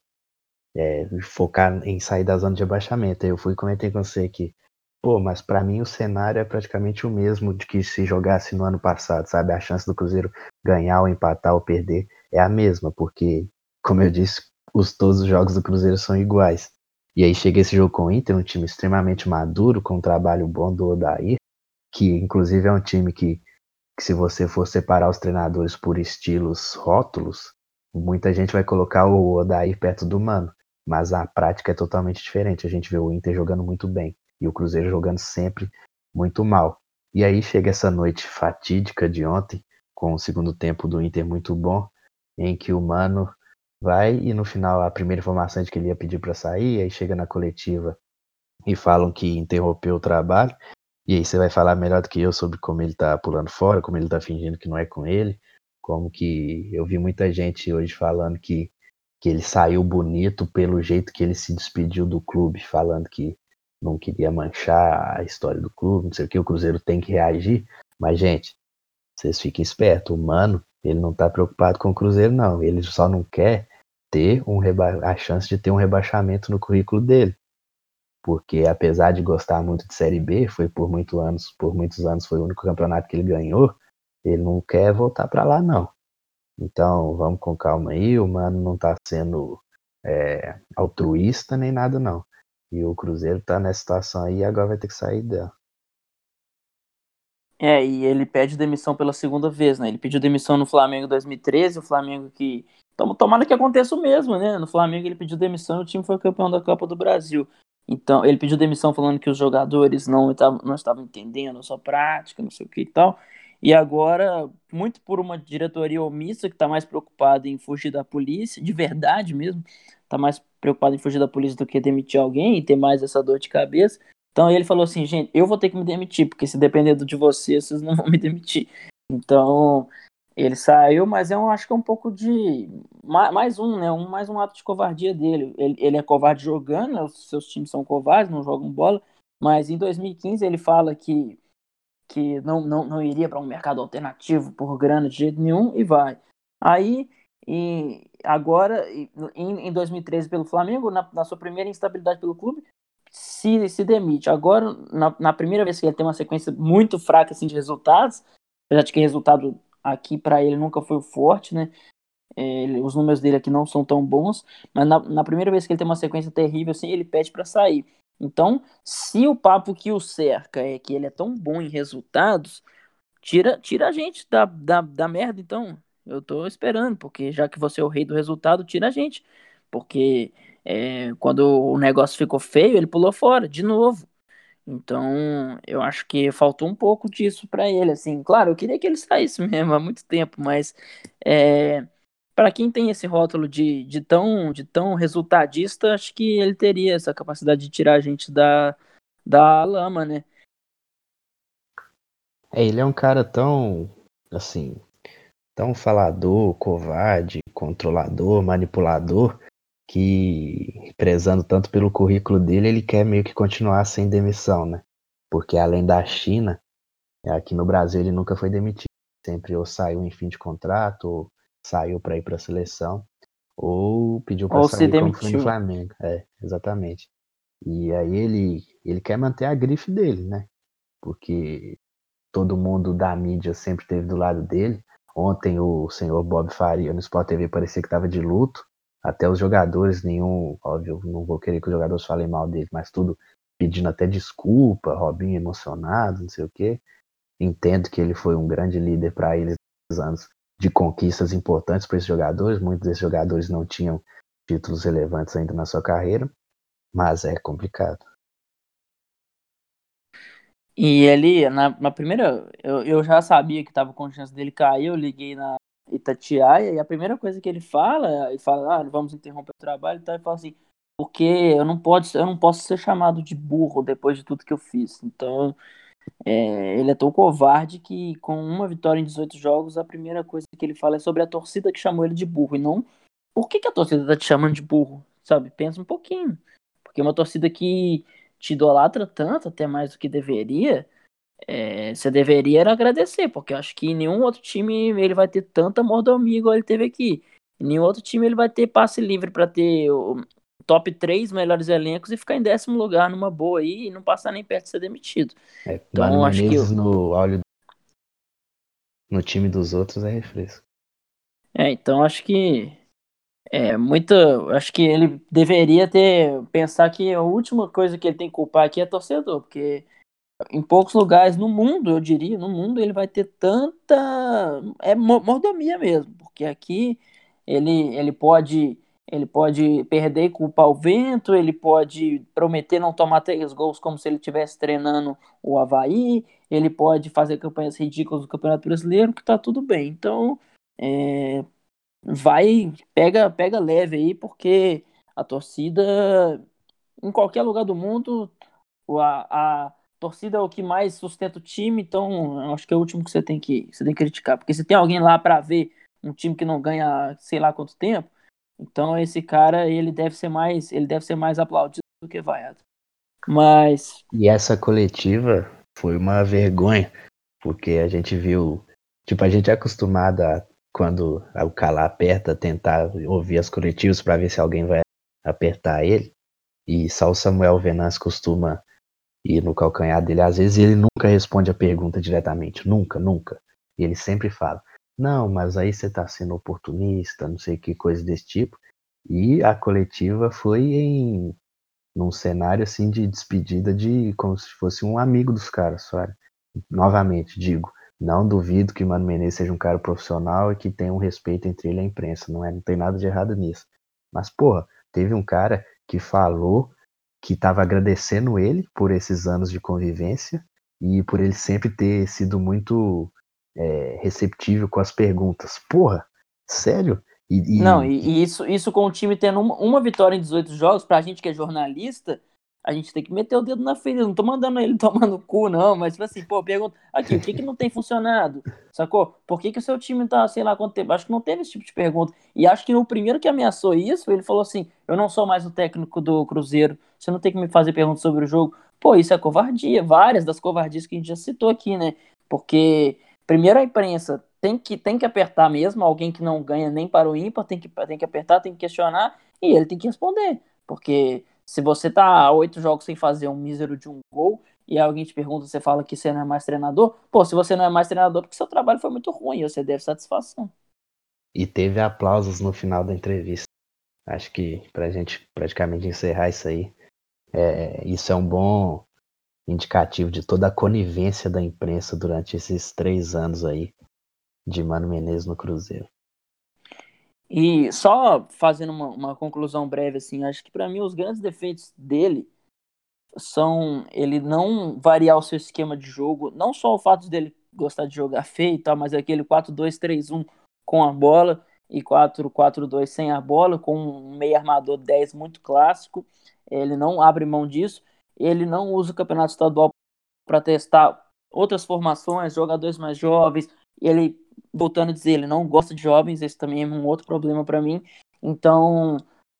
é, focar em sair da zona de abaixamento. Eu fui comentei com você que Pô, mas para mim o cenário é praticamente o mesmo de que se jogasse no ano passado, sabe? A chance do Cruzeiro ganhar ou empatar ou perder é a mesma, porque, como eu disse, os, todos os jogos do Cruzeiro são iguais. E aí chega esse jogo com o Inter, um time extremamente maduro, com um trabalho bom do Odair, que inclusive é um time que, que se você for separar os treinadores por estilos rótulos, muita gente vai colocar o Odair perto do Mano. Mas a prática é totalmente diferente. A gente vê o Inter jogando muito bem e o Cruzeiro jogando sempre muito mal. E aí chega essa noite fatídica de ontem, com o segundo tempo do Inter muito bom, em que o Mano vai e no final a primeira informação é de que ele ia pedir para sair, aí chega na coletiva e falam que interrompeu o trabalho. E aí você vai falar melhor do que eu sobre como ele tá pulando fora, como ele tá fingindo que não é com ele, como que eu vi muita gente hoje falando que que ele saiu bonito pelo jeito que ele se despediu do clube, falando que não queria manchar a história do clube, não sei o que, o Cruzeiro tem que reagir. Mas, gente, vocês fiquem espertos, o Mano, ele não tá preocupado com o Cruzeiro, não. Ele só não quer ter um a chance de ter um rebaixamento no currículo dele. Porque apesar de gostar muito de Série B, foi por muitos anos, por muitos anos foi o único campeonato que ele ganhou, ele não quer voltar para lá não. Então, vamos com calma aí, o Mano não tá sendo é, altruísta nem nada não. E o Cruzeiro tá nessa situação aí e agora vai ter que sair dela. É, e ele pede demissão pela segunda vez, né? Ele pediu demissão no Flamengo em 2013, o Flamengo que Tomara que aconteça o mesmo, né? No Flamengo ele pediu demissão e o time foi campeão da Copa do Brasil. Então, ele pediu demissão falando que os jogadores não estavam, não estavam entendendo a sua prática, não sei o que e tal. E agora, muito por uma diretoria omissa que está mais preocupada em fugir da polícia, de verdade mesmo, está mais preocupada em fugir da polícia do que demitir alguém e ter mais essa dor de cabeça. Então ele falou assim, gente, eu vou ter que me demitir, porque se depender de vocês, vocês não vão me demitir. Então, ele saiu, mas eu acho que é um pouco de. Mais um, né? Um, mais um ato de covardia dele. Ele, ele é covarde jogando, né? os seus times são covardes, não jogam bola. Mas em 2015 ele fala que, que não, não, não iria para um mercado alternativo por grana de jeito nenhum e vai. Aí, e agora, em, em 2013 pelo Flamengo, na, na sua primeira instabilidade pelo clube, se, se demite. Agora, na, na primeira vez que ele tem uma sequência muito fraca assim, de resultados, apesar de que resultado aqui para ele nunca foi forte, né? Ele, os números dele aqui não são tão bons, mas na, na, primeira vez que ele tem uma sequência terrível, assim, ele pede para sair. Então, se o papo que o cerca é que ele é tão bom em resultados, tira, tira a gente da, da, da merda, então. Eu tô esperando, porque já que você é o rei do resultado, tira a gente. Porque é, quando o negócio ficou feio, ele pulou fora, de novo. Então, eu acho que faltou um pouco disso para ele, assim. Claro, eu queria que ele saísse mesmo há muito tempo, mas é, para quem tem esse rótulo de, de, tão, de tão resultadista, acho que ele teria essa capacidade de tirar a gente da, da lama, né? É, ele é um cara tão, assim, tão falador, covarde, controlador, manipulador, que, prezando tanto pelo currículo dele, ele quer meio que continuar sem demissão, né? Porque além da China, aqui no Brasil ele nunca foi demitido. Sempre ou saiu em fim de contrato, ou saiu para ir para a seleção, ou pediu para sair como foi no Flamengo. É, exatamente. E aí ele, ele quer manter a grife dele, né? Porque todo mundo da mídia sempre esteve do lado dele. Ontem o senhor Bob Faria no Sport TV parecia que estava de luto até os jogadores, nenhum, óbvio, não vou querer que os jogadores falem mal dele, mas tudo pedindo até desculpa, Robinho emocionado, não sei o quê. Entendo que ele foi um grande líder para eles anos de conquistas importantes para esses jogadores. Muitos desses jogadores não tinham títulos relevantes ainda na sua carreira, mas é complicado. E ele, na, na primeira, eu, eu já sabia que estava com chance dele cair, eu liguei na, Itatiaia, e a primeira coisa que ele fala, ele fala, ah, vamos interromper o trabalho e tal, ele fala assim, porque eu não, pode, eu não posso ser chamado de burro depois de tudo que eu fiz. Então, é, ele é tão covarde que com uma vitória em 18 jogos, a primeira coisa que ele fala é sobre a torcida que chamou ele de burro, e não por que, que a torcida tá te chamando de burro, sabe? Pensa um pouquinho. Porque uma torcida que te idolatra tanto, até mais do que deveria, é, você deveria agradecer, porque eu acho que nenhum outro time ele vai ter tanta mordomia igual ele teve aqui. Em nenhum outro time ele vai ter passe livre para ter o top 3 melhores elencos e ficar em décimo lugar numa boa aí e não passar nem perto de ser demitido. É, então, acho que eu... no, no time dos outros é refresco. É, então acho que é muito. Acho que ele deveria ter pensar que a última coisa que ele tem que culpar aqui é torcedor, porque em poucos lugares no mundo, eu diria, no mundo ele vai ter tanta é mordomia mesmo, porque aqui ele ele pode ele pode perder e culpar o vento, ele pode prometer não tomar três gols como se ele estivesse treinando o Havaí, ele pode fazer campanhas ridículas no Campeonato Brasileiro, que tá tudo bem. Então, é, vai, pega, pega leve aí, porque a torcida, em qualquer lugar do mundo, a, a torcida é o que mais sustenta o time, então acho que é o último que você tem que, você tem que criticar. Porque se tem alguém lá para ver um time que não ganha sei lá quanto tempo, então esse cara ele deve ser mais, ele deve ser mais aplaudido do que vaiado. Mas e essa coletiva foi uma vergonha, porque a gente viu, tipo, a gente é acostumado a quando o cara aperta tentar ouvir as coletivas para ver se alguém vai apertar ele. E só o Samuel Venance costuma ir no calcanhar dele. Às vezes ele nunca responde a pergunta diretamente, nunca, nunca. E ele sempre fala: não, mas aí você está sendo oportunista, não sei que coisa desse tipo. E a coletiva foi em num cenário assim de despedida de como se fosse um amigo dos caras, sabe? Novamente, digo, não duvido que Mano Menezes seja um cara profissional e que tenha um respeito entre ele e a imprensa, não é, não tem nada de errado nisso. Mas porra, teve um cara que falou que estava agradecendo ele por esses anos de convivência e por ele sempre ter sido muito é, receptível com as perguntas. Porra, sério? E, e... Não, e, e, isso, isso com o time tendo uma, uma, vitória em 18 jogos, pra gente que é jornalista, a gente tem que meter o dedo na ferida. Não tô mandando ele tomar no cu, não, mas tipo assim, pô, pergunta aqui, o que que não tem funcionado? Sacou? Por que que o seu time tá, sei lá quanto tempo? Acho que não teve esse tipo de pergunta. E acho que no primeiro que ameaçou isso, ele falou assim: eu não sou mais o técnico do Cruzeiro, você não tem que me fazer perguntas sobre o jogo. Pô, isso é covardia, várias das covardias que a gente já citou aqui, né? Porque primeiro a imprensa tem que, tem que apertar mesmo, alguém que não ganha nem para o ímpar tem que, tem que apertar, tem que questionar, e ele tem que responder. Porque se você tá oito jogos sem fazer um mísero de um gol, e alguém te pergunta, você fala que você não é mais treinador, pô, se você não é mais treinador, porque seu trabalho foi muito ruim, você deve satisfação. E teve aplausos no final da entrevista. Acho que pra gente praticamente encerrar isso aí, é, isso é um bom indicativo de toda a conivência da imprensa durante esses três anos aí de Mano Menezes no Cruzeiro. E só fazendo uma, uma conclusão breve, assim, acho que para mim os grandes defeitos dele são ele não variar o seu esquema de jogo, não só o fato dele gostar de jogar feio e tal, mas aquele 4-2-3-1 com a bola e 4-4-2 sem a bola, com um meio armador 10 muito clássico. Ele não abre mão disso ele não usa o campeonato estadual para testar outras formações, jogadores mais jovens. Ele, voltando a dizer, ele não gosta de jovens, esse também é um outro problema para mim. Então,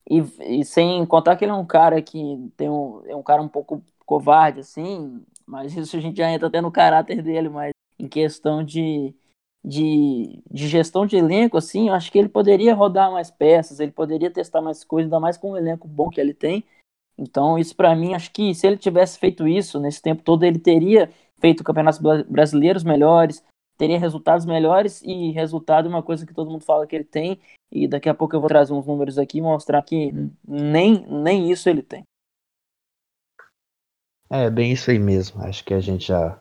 e, e, sem contar que ele é um cara que tem um, é um cara um pouco covarde, assim, mas isso a gente já entra até no caráter dele, mas em questão de, de, de gestão de elenco, assim, eu acho que ele poderia rodar mais peças, ele poderia testar mais coisas, ainda mais com o elenco bom que ele tem. Então, isso para mim, acho que se ele tivesse feito isso nesse tempo todo, ele teria feito campeonatos brasileiros melhores, teria resultados melhores e resultado é uma coisa que todo mundo fala que ele tem. E daqui a pouco eu vou trazer uns números aqui e mostrar que nem, nem isso ele tem. É, bem isso aí mesmo. Acho que a gente já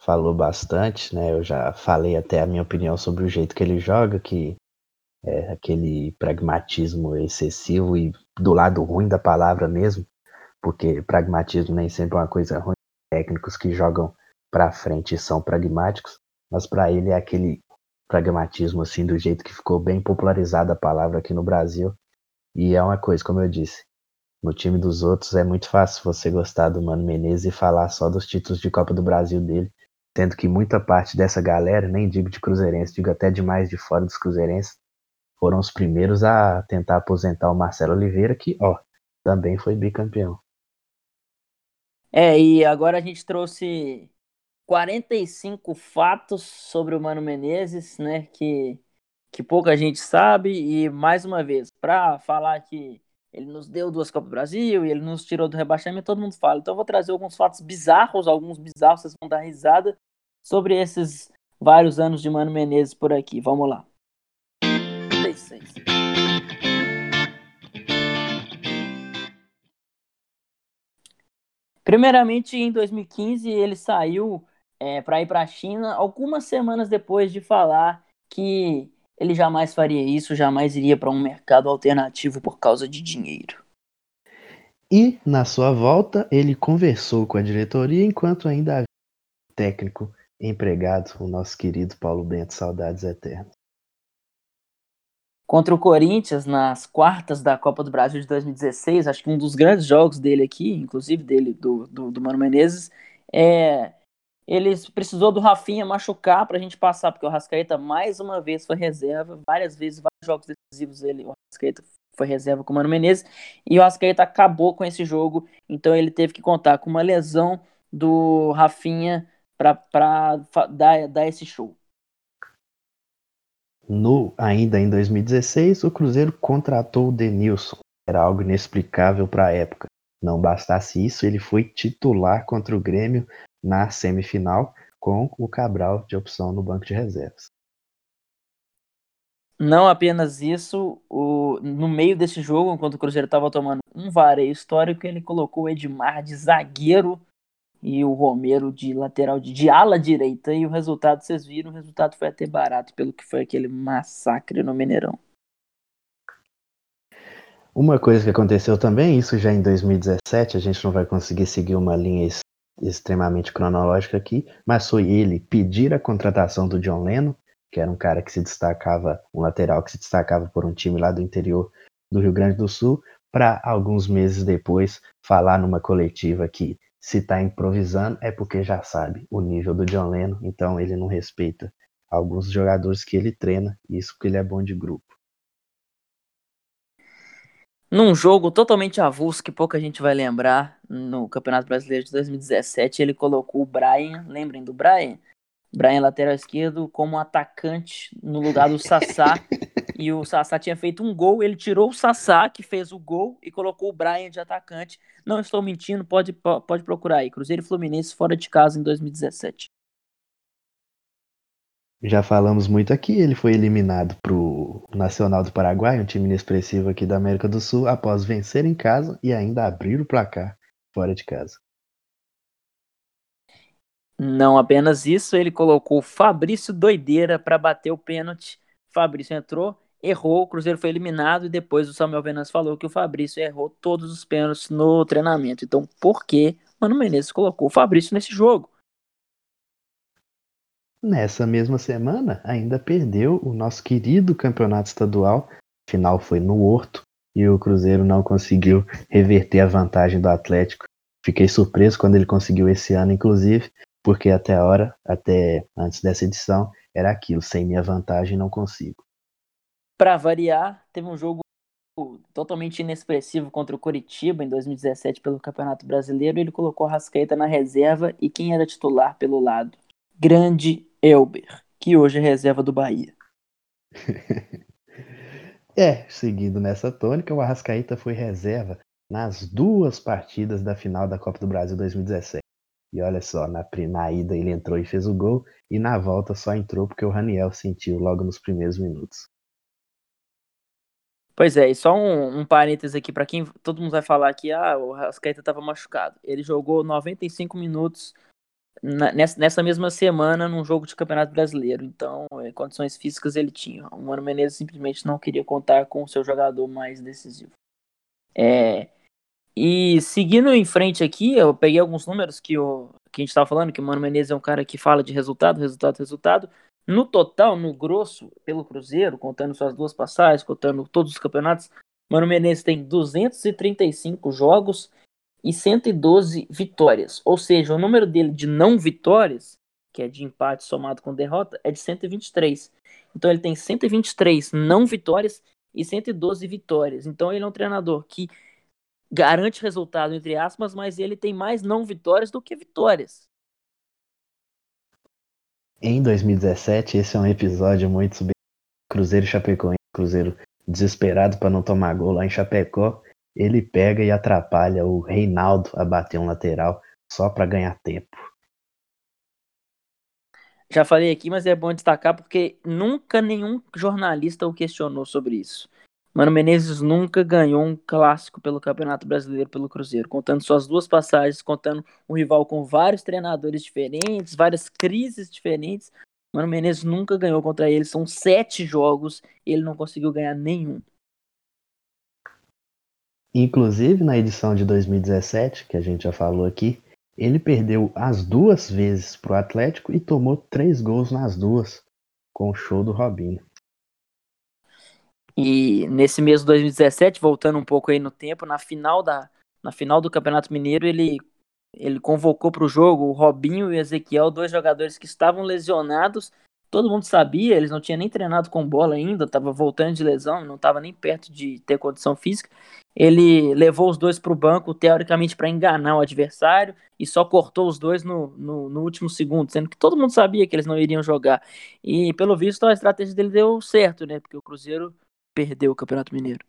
falou bastante, né? Eu já falei até a minha opinião sobre o jeito que ele joga, que é aquele pragmatismo excessivo e do lado ruim da palavra mesmo, porque pragmatismo nem sempre é uma coisa ruim. Técnicos que jogam para frente são pragmáticos, mas para ele é aquele pragmatismo assim do jeito que ficou bem popularizada a palavra aqui no Brasil. E é uma coisa, como eu disse, no time dos outros é muito fácil você gostar do Mano Menezes e falar só dos títulos de Copa do Brasil dele, tendo que muita parte dessa galera, nem digo de cruzeirense, digo até demais de fora dos cruzeirenses, foram os primeiros a tentar aposentar o Marcelo Oliveira, que, ó, também foi bicampeão. É, e agora a gente trouxe 45 fatos sobre o Mano Menezes, né? Que, que pouca gente sabe. E mais uma vez, para falar que ele nos deu duas Copas do Brasil e ele nos tirou do rebaixamento, todo mundo fala. Então eu vou trazer alguns fatos bizarros, alguns bizarros, vocês vão dar risada sobre esses vários anos de Mano Menezes por aqui. Vamos lá. Primeiramente, em 2015, ele saiu é, para ir para a China algumas semanas depois de falar que ele jamais faria isso, jamais iria para um mercado alternativo por causa de dinheiro. E, na sua volta, ele conversou com a diretoria enquanto ainda havia um técnico empregado, o nosso querido Paulo Bento, saudades eternas. Contra o Corinthians, nas quartas da Copa do Brasil de 2016, acho que um dos grandes jogos dele aqui, inclusive dele, do, do, do Mano Menezes, é, ele precisou do Rafinha machucar para a gente passar, porque o Rascaeta mais uma vez foi reserva, várias vezes, vários jogos decisivos ele, o Rascaeta foi reserva com o Mano Menezes, e o Rascaeta acabou com esse jogo, então ele teve que contar com uma lesão do Rafinha para dar, dar esse show. No, ainda em 2016, o Cruzeiro contratou o Denilson. Era algo inexplicável para a época. Não bastasse isso, ele foi titular contra o Grêmio na semifinal com o Cabral de opção no banco de reservas. Não apenas isso, o, no meio desse jogo, enquanto o Cruzeiro estava tomando um vareio histórico, ele colocou o Edmar de zagueiro e o Romero de lateral de, de ala direita. E o resultado, vocês viram, o resultado foi até barato, pelo que foi aquele massacre no Mineirão. Uma coisa que aconteceu também, isso já em 2017, a gente não vai conseguir seguir uma linha extremamente cronológica aqui, mas foi ele pedir a contratação do John Lennon, que era um cara que se destacava, um lateral que se destacava por um time lá do interior do Rio Grande do Sul, para alguns meses depois falar numa coletiva que se está improvisando é porque já sabe o nível do John Lennon, então ele não respeita alguns jogadores que ele treina, isso porque ele é bom de grupo num jogo totalmente avulso que pouca gente vai lembrar, no Campeonato Brasileiro de 2017, ele colocou o Brian, lembrem do Brian? Brian lateral esquerdo como atacante no lugar do Sassá. e o Sassá tinha feito um gol, ele tirou o Sassá, que fez o gol, e colocou o Brian de atacante. Não estou mentindo, pode, pode procurar aí. Cruzeiro e Fluminense fora de casa em 2017. Já falamos muito aqui, ele foi eliminado para o Nacional do Paraguai, um time inexpressivo aqui da América do Sul, após vencer em casa e ainda abrir o placar fora de casa. Não apenas isso, ele colocou Fabrício Doideira para bater o pênalti. Fabrício entrou, errou, o Cruzeiro foi eliminado e depois o Samuel Venâncio falou que o Fabrício errou todos os pênaltis no treinamento. Então, por que Mano Menezes colocou o Fabrício nesse jogo? Nessa mesma semana, ainda perdeu o nosso querido campeonato estadual. Final foi no Horto e o Cruzeiro não conseguiu reverter a vantagem do Atlético. Fiquei surpreso quando ele conseguiu esse ano, inclusive, porque até a hora, até antes dessa edição, era aquilo: sem minha vantagem não consigo. Para variar, teve um jogo totalmente inexpressivo contra o Coritiba em 2017 pelo Campeonato Brasileiro. Ele colocou a Rascaeta na reserva e quem era titular pelo lado? Grande Elber, que hoje é reserva do Bahia. é, seguindo nessa tônica, o Arrascaíta foi reserva nas duas partidas da final da Copa do Brasil 2017. E olha só, na, na ida ele entrou e fez o gol, e na volta só entrou porque o Raniel sentiu logo nos primeiros minutos. Pois é, e só um, um parênteses aqui para quem todo mundo vai falar que ah, o Rascaeta estava machucado. Ele jogou 95 minutos nessa, nessa mesma semana num jogo de Campeonato Brasileiro. Então, é, condições físicas ele tinha. O Mano Menezes simplesmente não queria contar com o seu jogador mais decisivo. É, e seguindo em frente aqui, eu peguei alguns números que, o, que a gente estava falando, que o Mano Menezes é um cara que fala de resultado, resultado, resultado. No total, no grosso, pelo Cruzeiro, contando suas duas passagens, contando todos os campeonatos, Mano Menezes tem 235 jogos e 112 vitórias. Ou seja, o número dele de não vitórias, que é de empate somado com derrota, é de 123. Então ele tem 123 não vitórias e 112 vitórias. Então ele é um treinador que garante resultado, entre aspas, mas ele tem mais não vitórias do que vitórias. Em 2017, esse é um episódio muito sobre Cruzeiro e Chapecoense. Cruzeiro desesperado para não tomar gol lá em Chapecó ele pega e atrapalha o Reinaldo a bater um lateral só para ganhar tempo. Já falei aqui, mas é bom destacar porque nunca nenhum jornalista o questionou sobre isso. Mano Menezes nunca ganhou um clássico pelo Campeonato Brasileiro pelo Cruzeiro, contando suas duas passagens, contando um rival com vários treinadores diferentes, várias crises diferentes. Mano Menezes nunca ganhou contra ele, são sete jogos, ele não conseguiu ganhar nenhum. Inclusive na edição de 2017, que a gente já falou aqui, ele perdeu as duas vezes pro Atlético e tomou três gols nas duas, com o show do Robinho. E nesse mês de 2017, voltando um pouco aí no tempo, na final da na final do Campeonato Mineiro, ele ele convocou para o jogo o Robinho e o Ezequiel, dois jogadores que estavam lesionados. Todo mundo sabia, eles não tinham nem treinado com bola ainda, estava voltando de lesão, não estava nem perto de ter condição física. Ele levou os dois para o banco, teoricamente, para enganar o adversário, e só cortou os dois no, no, no, último segundo, sendo que todo mundo sabia que eles não iriam jogar. E, pelo visto, a estratégia dele deu certo, né? Porque o Cruzeiro perdeu o Campeonato Mineiro.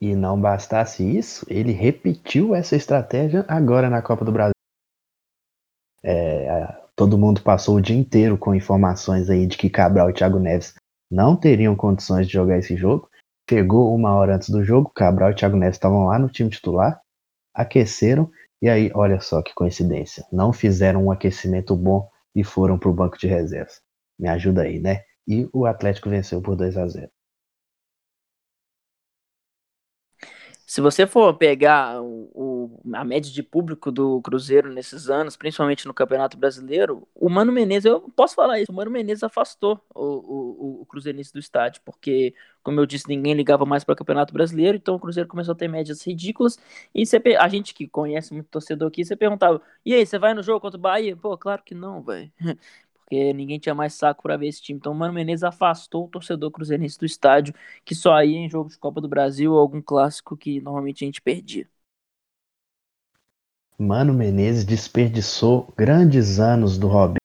E não bastasse isso, ele repetiu essa estratégia agora na Copa do Brasil. É, todo mundo passou o dia inteiro com informações aí de que Cabral e Thiago Neves não teriam condições de jogar esse jogo. Chegou uma hora antes do jogo, Cabral e Thiago Neves estavam lá no time titular, aqueceram, e aí, olha só que coincidência, não fizeram um aquecimento bom e foram para o banco de reservas. Me ajuda aí, né? E o Atlético venceu por 2 a 0 Se você for pegar o, a média de público do Cruzeiro nesses anos, principalmente no Campeonato Brasileiro, o Mano Menezes, eu posso falar isso, o Mano Menezes afastou o, o, o Cruzeirense do estádio, porque, como eu disse, ninguém ligava mais para o Campeonato Brasileiro, então o Cruzeiro começou a ter médias ridículas, e você, a gente que conhece muito torcedor aqui, você perguntava, e aí, você vai no jogo contra o Bahia? Pô, claro que não, velho. Porque ninguém tinha mais saco para ver esse time. Então, o Mano Menezes afastou o torcedor cruzeirense do estádio, que só ia em jogo de Copa do Brasil ou algum clássico que normalmente a gente perdia. Mano Menezes desperdiçou grandes anos do Robin,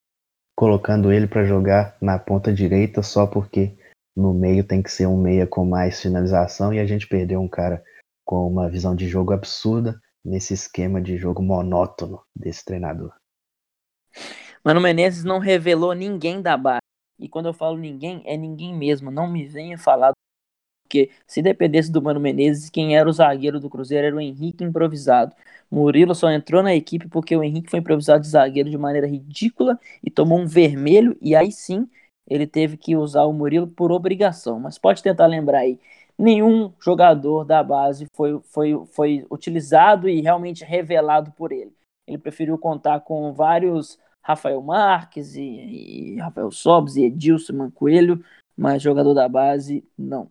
colocando ele para jogar na ponta direita só porque no meio tem que ser um meia com mais finalização e a gente perdeu um cara com uma visão de jogo absurda nesse esquema de jogo monótono desse treinador. Mano Menezes não revelou ninguém da base. E quando eu falo ninguém, é ninguém mesmo. Não me venha falar. Porque se dependesse do Mano Menezes, quem era o zagueiro do Cruzeiro era o Henrique improvisado. Murilo só entrou na equipe porque o Henrique foi improvisado de zagueiro de maneira ridícula e tomou um vermelho. E aí sim ele teve que usar o Murilo por obrigação. Mas pode tentar lembrar aí. Nenhum jogador da base foi, foi, foi utilizado e realmente revelado por ele. Ele preferiu contar com vários Rafael Marques e, e Rafael Sobes e Edilson Mancoelho, mas jogador da base, não.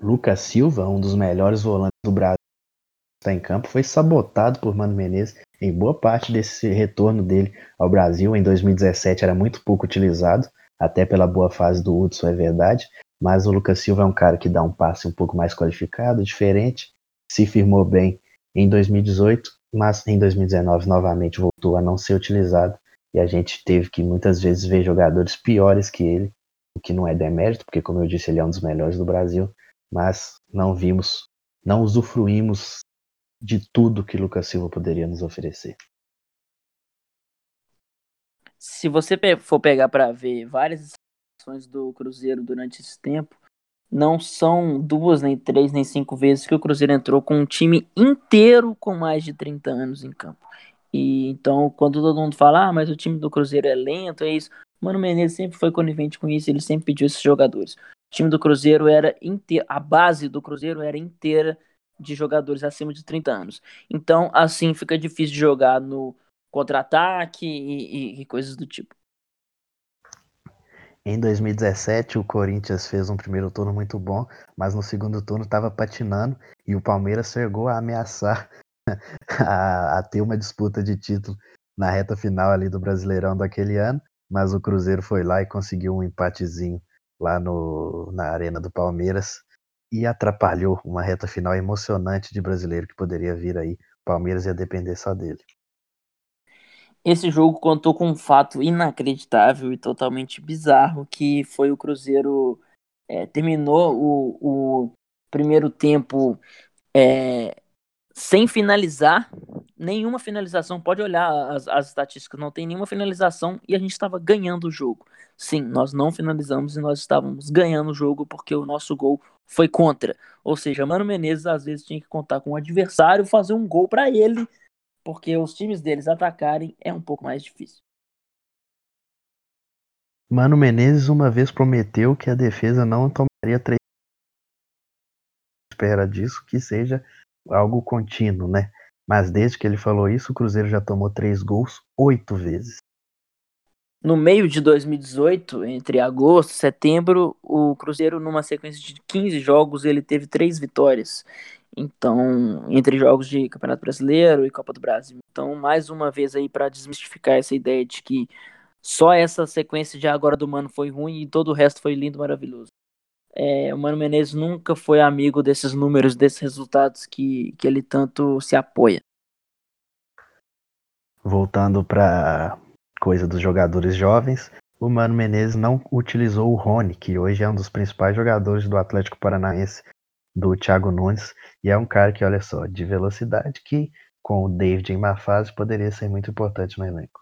Lucas Silva, um dos melhores volantes do Brasil, está em campo, foi sabotado por Mano Menezes em boa parte desse retorno dele ao Brasil. Em 2017 era muito pouco utilizado, até pela boa fase do Hudson, é verdade. Mas o Lucas Silva é um cara que dá um passe um pouco mais qualificado, diferente, se firmou bem em 2018 mas em 2019 novamente voltou a não ser utilizado e a gente teve que muitas vezes ver jogadores piores que ele, o que não é demérito, porque como eu disse, ele é um dos melhores do Brasil, mas não vimos, não usufruímos de tudo que Lucas Silva poderia nos oferecer. Se você for pegar para ver várias ações do Cruzeiro durante esse tempo, não são duas, nem três, nem cinco vezes que o Cruzeiro entrou com um time inteiro com mais de 30 anos em campo. E então, quando todo mundo fala, ah, mas o time do Cruzeiro é lento, é isso. Mano Menezes sempre foi conivente com isso, ele sempre pediu esses jogadores. O time do Cruzeiro era inteiro, a base do Cruzeiro era inteira de jogadores acima de 30 anos. Então, assim fica difícil de jogar no contra-ataque e, e, e coisas do tipo. Em 2017, o Corinthians fez um primeiro turno muito bom, mas no segundo turno estava patinando e o Palmeiras chegou a ameaçar a, a, ter uma disputa de título na reta final ali do Brasileirão daquele ano, mas o Cruzeiro foi lá e conseguiu um empatezinho lá no, na arena do Palmeiras e atrapalhou uma reta final emocionante de brasileiro que poderia vir aí. O Palmeiras ia depender só dele. Esse jogo contou com um fato inacreditável e totalmente bizarro, que foi o Cruzeiro é, terminou o, o, primeiro tempo é, sem finalizar nenhuma finalização. Pode olhar as, as estatísticas, não tem nenhuma finalização e a gente estava ganhando o jogo. sim, nós não finalizamos e nós estávamos ganhando o jogo porque o nosso gol foi contra. Ou seja, Mano Menezes às vezes tinha que contar com o adversário fazer um gol para ele, porque os times deles atacarem é um pouco mais difícil. Mano Menezes uma vez prometeu que a defesa não tomaria três espera disso que seja algo contínuo, né? Mas desde que ele falou isso, o Cruzeiro já tomou três gols oito vezes. No meio de 2018, entre agosto e setembro, o Cruzeiro, numa sequência de 15 jogos, ele teve três vitórias. Então, entre jogos de Campeonato Brasileiro e Copa do Brasil. Então, mais uma vez aí para desmistificar essa ideia de que só essa sequência de agora do Mano foi ruim e todo o resto foi lindo, maravilhoso. É, o Mano Menezes nunca foi amigo desses números, desses resultados que, que ele tanto se apoia. Voltando para coisa dos jogadores jovens, o Mano Menezes não utilizou o Rony, que hoje é um dos principais jogadores do Atlético Paranaense, do Thiago Nunes, e é um cara que, olha só, de velocidade, que com o David em má fase poderia ser muito importante no elenco.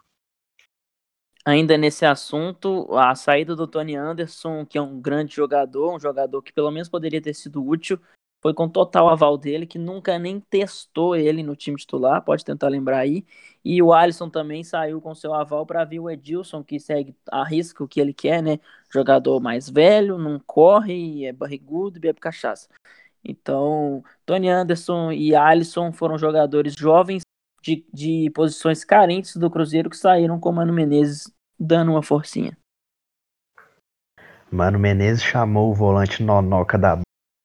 Ainda nesse assunto, a saída do Tony Anderson, que é um grande jogador, um jogador que pelo menos poderia ter sido útil, foi com total aval dele, que nunca nem testou ele no time titular, pode tentar lembrar aí. E o Alisson também saiu com seu aval para vir o Edilson, que segue, arrisca o que ele quer, né? Jogador mais velho, não corre, é barrigudo e bebe cachaça. Então, Tony Anderson e Alisson foram jogadores jovens de, de posições carentes do Cruzeiro que saíram com Mano Menezes dando uma forcinha. Mano Menezes chamou o volante Nonoca da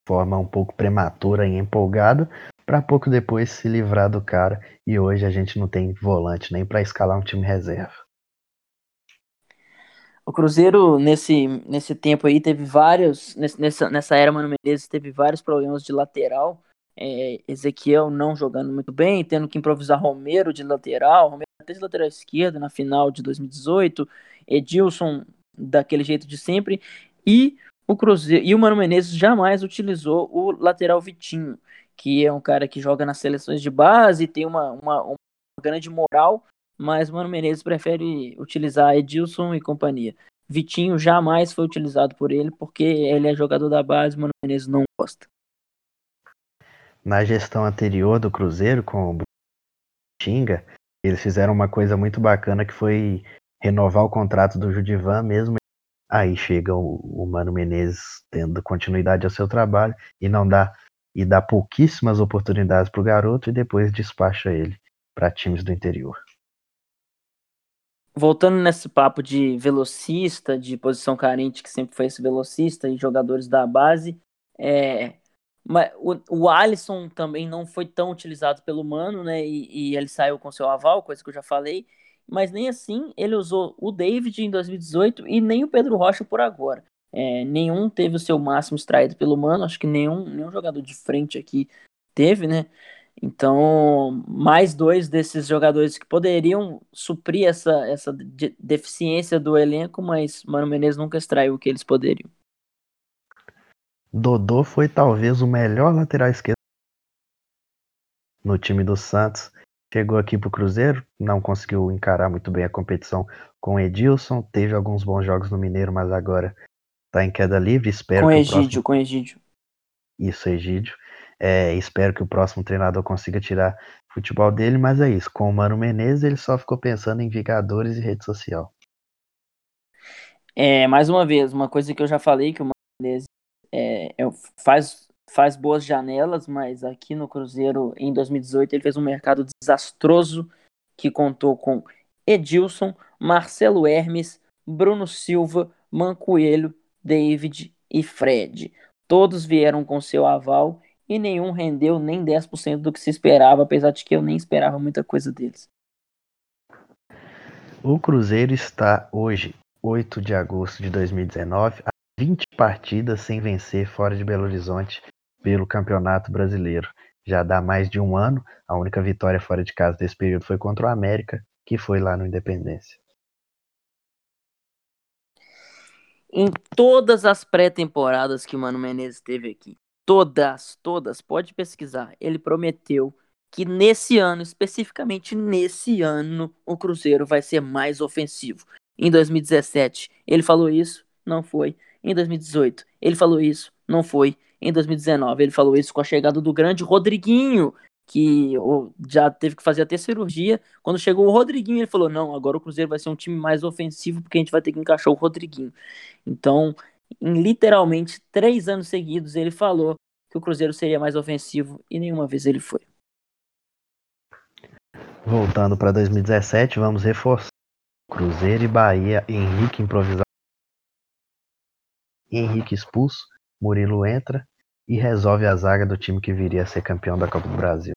forma um pouco prematura e empolgada para pouco depois se livrar do cara e hoje a gente não tem volante nem para escalar um time reserva. O Cruzeiro nesse, nesse tempo aí teve vários nessa, nessa era Mano Menezes teve vários problemas de lateral. É, Ezequiel não jogando muito bem, tendo que improvisar Romero de lateral, Romero até de lateral esquerdo na final de 2018, Edilson daquele jeito de sempre, e o Cruzeiro e o Mano Menezes jamais utilizou o lateral Vitinho, que é um cara que joga nas seleções de base, tem uma, uma, uma grande moral, mas Mano Menezes prefere utilizar Edilson e companhia. Vitinho jamais foi utilizado por ele porque ele é jogador da base, Mano Menezes não gosta na gestão anterior do Cruzeiro com o Xinga, eles fizeram uma coisa muito bacana que foi renovar o contrato do Judivan mesmo. Aí chega o, o Mano Menezes tendo continuidade ao seu trabalho e não dá e dá pouquíssimas oportunidades para o garoto e depois despacha ele para times do interior. Voltando nesse papo de velocista, de posição carente que sempre foi esse velocista e jogadores da base, é, mas o, o Alisson também não foi tão utilizado pelo Mano, né? E, e, ele saiu com seu aval, coisa que eu já falei. Mas nem assim ele usou o David em 2018 e nem o Pedro Rocha por agora. É, nenhum teve o seu máximo extraído pelo Mano. Acho que nenhum, nenhum jogador de frente aqui teve, né? Então, mais dois desses jogadores que poderiam suprir essa, essa de deficiência do elenco, mas Mano Menezes nunca extraiu o que eles poderiam. Dodô foi talvez o melhor lateral esquerdo no time do Santos. Chegou aqui pro Cruzeiro, não conseguiu encarar muito bem a competição com o Edilson, teve alguns bons jogos no Mineiro, mas agora tá em queda livre. Espero com Egídio, próximo... com Egídio. Isso, Egídio. É, espero que o próximo treinador consiga tirar futebol dele, mas é isso. Com o Mano Menezes, ele só ficou pensando em Vingadores e rede social. É, mais uma vez, uma coisa que eu já falei que o Mano Menezes é, é, faz, faz boas janelas, mas aqui no Cruzeiro, em 2018, ele fez um mercado desastroso que contou com Edilson, Marcelo Hermes, Bruno Silva, Mancoelho, David e Fred. Todos vieram com seu aval e nenhum rendeu nem 10% do que se esperava, apesar de que eu nem esperava muita coisa deles. O Cruzeiro está hoje, 8 de agosto de 2019, 20 partidas sem vencer fora de Belo Horizonte pelo Campeonato Brasileiro. Já dá mais de um ano, a única vitória fora de casa desse período foi contra o América, que foi lá no Independência. Em todas as pré-temporadas que o Mano Menezes teve aqui, todas, todas, pode pesquisar, ele prometeu que nesse ano, especificamente nesse ano, o Cruzeiro vai ser mais ofensivo. Em 2017, ele falou isso, não foi. Em 2018, ele falou isso, não foi. Em 2019, ele falou isso com a chegada do grande Rodriguinho, que já teve que fazer até cirurgia. Quando chegou o Rodriguinho, ele falou: Não, agora o Cruzeiro vai ser um time mais ofensivo porque a gente vai ter que encaixar o Rodriguinho. Então, em literalmente três anos seguidos, ele falou que o Cruzeiro seria mais ofensivo e nenhuma vez ele foi. Voltando para 2017, vamos reforçar Cruzeiro e Bahia. Henrique improvisado. Henrique expulso. Murilo entra e resolve a zaga do time que viria a ser campeão da Copa do Brasil.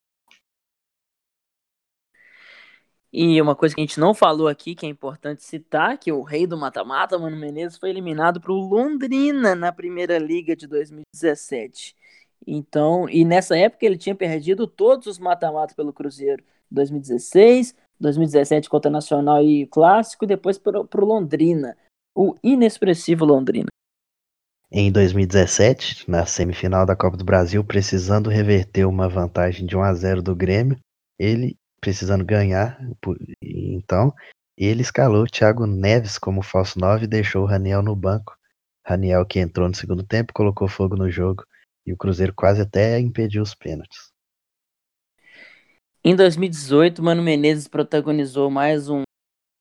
E uma coisa que a gente não falou aqui, que é importante citar, que o rei do mata-mata, Mano Menezes, foi eliminado para o Londrina na Primeira Liga de 2017. Então, e nessa época ele tinha perdido todos os mata-matas pelo Cruzeiro. 2016, 2017 contra Nacional e Clássico, e depois para o Londrina. O inexpressivo Londrina. Em 2017, na semifinal da Copa do Brasil, precisando reverter uma vantagem de 1 a 0 do Grêmio, ele precisando ganhar, então ele escalou Thiago Neves como falso 9 e deixou o Raniel no banco. Raniel que entrou no segundo tempo, colocou fogo no jogo e o Cruzeiro quase até impediu os pênaltis. Em 2018, Mano Menezes protagonizou mais um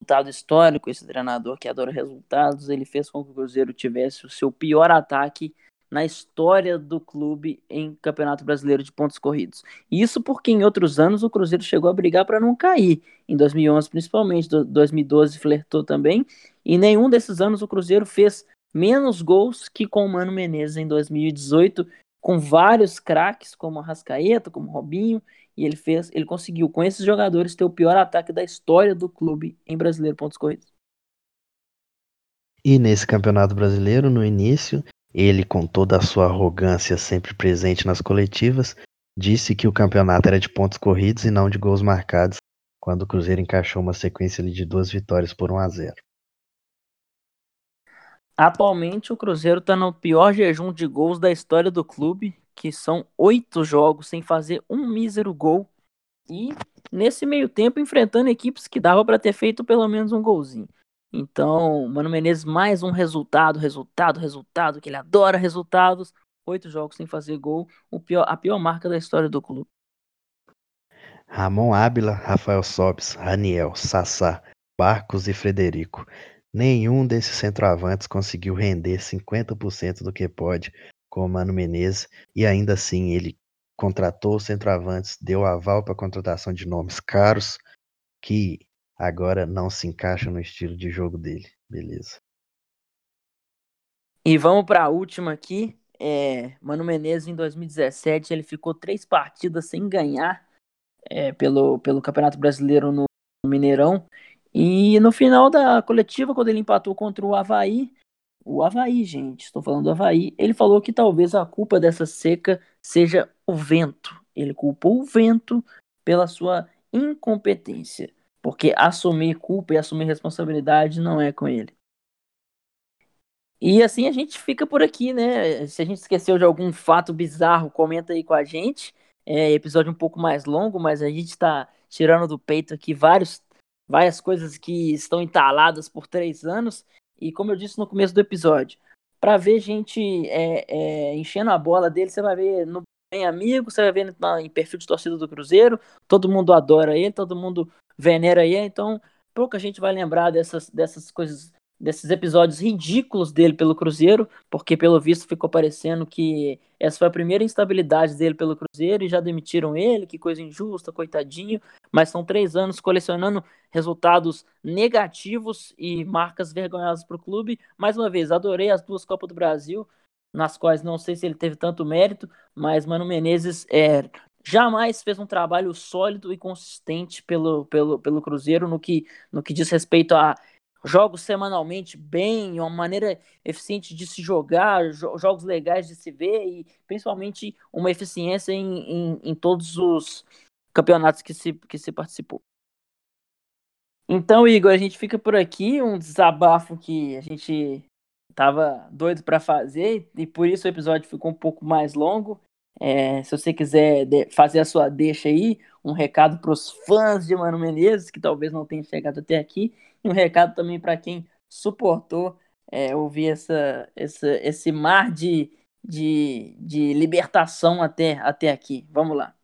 resultado histórico. Esse treinador que adora resultados, ele fez com que o Cruzeiro tivesse o seu pior ataque na história do clube em Campeonato Brasileiro de pontos corridos. Isso porque em outros anos o Cruzeiro chegou a brigar para não cair. Em 2011, principalmente, 2012 flertou também. E nenhum desses anos o Cruzeiro fez menos gols que com o Mano Menezes em 2018, com vários craques como Arrascaeta, como Robinho e ele fez, ele conseguiu com esses jogadores ter o pior ataque da história do clube em brasileiro pontos corridos. E nesse Campeonato Brasileiro, no início, ele com toda a sua arrogância sempre presente nas coletivas, disse que o campeonato era de pontos corridos e não de gols marcados, quando o Cruzeiro encaixou uma sequência de duas vitórias por 1 a 0. Atualmente o Cruzeiro está no pior jejum de gols da história do clube que são oito jogos sem fazer um mísero gol. E nesse meio tempo enfrentando equipes que dava para ter feito pelo menos um golzinho. Então, Mano Menezes, mais um resultado, resultado, resultado, que ele adora resultados. Oito jogos sem fazer gol, pior, a pior marca da história do clube. Ramon Ábila, Rafael Sobes, Raniel, Sassá, Barcos e Frederico. Nenhum desses centroavantes conseguiu render 50% do que pode com o Mano Menezes e ainda assim ele contratou centroavantes, deu aval para a contratação de nomes caros que agora não se encaixam no estilo de jogo dele. Beleza. E vamos para a última aqui. É, Mano Menezes em 2017 ele ficou três partidas sem ganhar é, pelo, pelo Campeonato Brasileiro no Mineirão. E no final da coletiva, quando ele empatou contra o Havaí, o Havaí, gente, estou falando do Havaí, ele falou que talvez a culpa dessa seca seja o vento. Ele culpou o vento pela sua incompetência, porque assumir culpa e assumir responsabilidade não é com ele. E assim a gente fica por aqui, né? Se a gente esqueceu de algum fato bizarro, comenta aí com a gente. É episódio um pouco mais longo, mas a gente está tirando do peito aqui vários, várias coisas que estão entaladas por três anos. E como eu disse no começo do episódio, para ver gente é, é, enchendo a bola dele, você vai ver no Bem Amigo, você vai ver em perfil de torcida do Cruzeiro, todo mundo adora ele, todo mundo venera ele, então pouca gente vai lembrar dessas, dessas coisas desses episódios ridículos dele pelo Cruzeiro, porque pelo visto ficou parecendo que essa foi a primeira instabilidade dele pelo Cruzeiro e já demitiram ele, que coisa injusta, coitadinho. Mas são três anos colecionando resultados negativos e marcas vergonhosas para o clube. Mais uma vez, adorei as duas Copas do Brasil, nas quais não sei se ele teve tanto mérito, mas Mano Menezes é, jamais fez um trabalho sólido e consistente pelo, pelo, pelo Cruzeiro no que, no que diz respeito a jogos semanalmente bem, uma maneira eficiente de se jogar, jo jogos legais de se ver e principalmente uma eficiência em, em, em, todos os campeonatos que se, que se participou. Então, Igor, a gente fica por aqui, um desabafo que a gente tava doido para fazer e por isso o episódio ficou um pouco mais longo. É, se você quiser fazer a sua deixa aí, um recado para os fãs de Mano Menezes, que talvez não tenham chegado até aqui, um recado também para quem suportou é, ouvir essa, essa, esse mar de, de, de libertação até, até aqui. Vamos lá.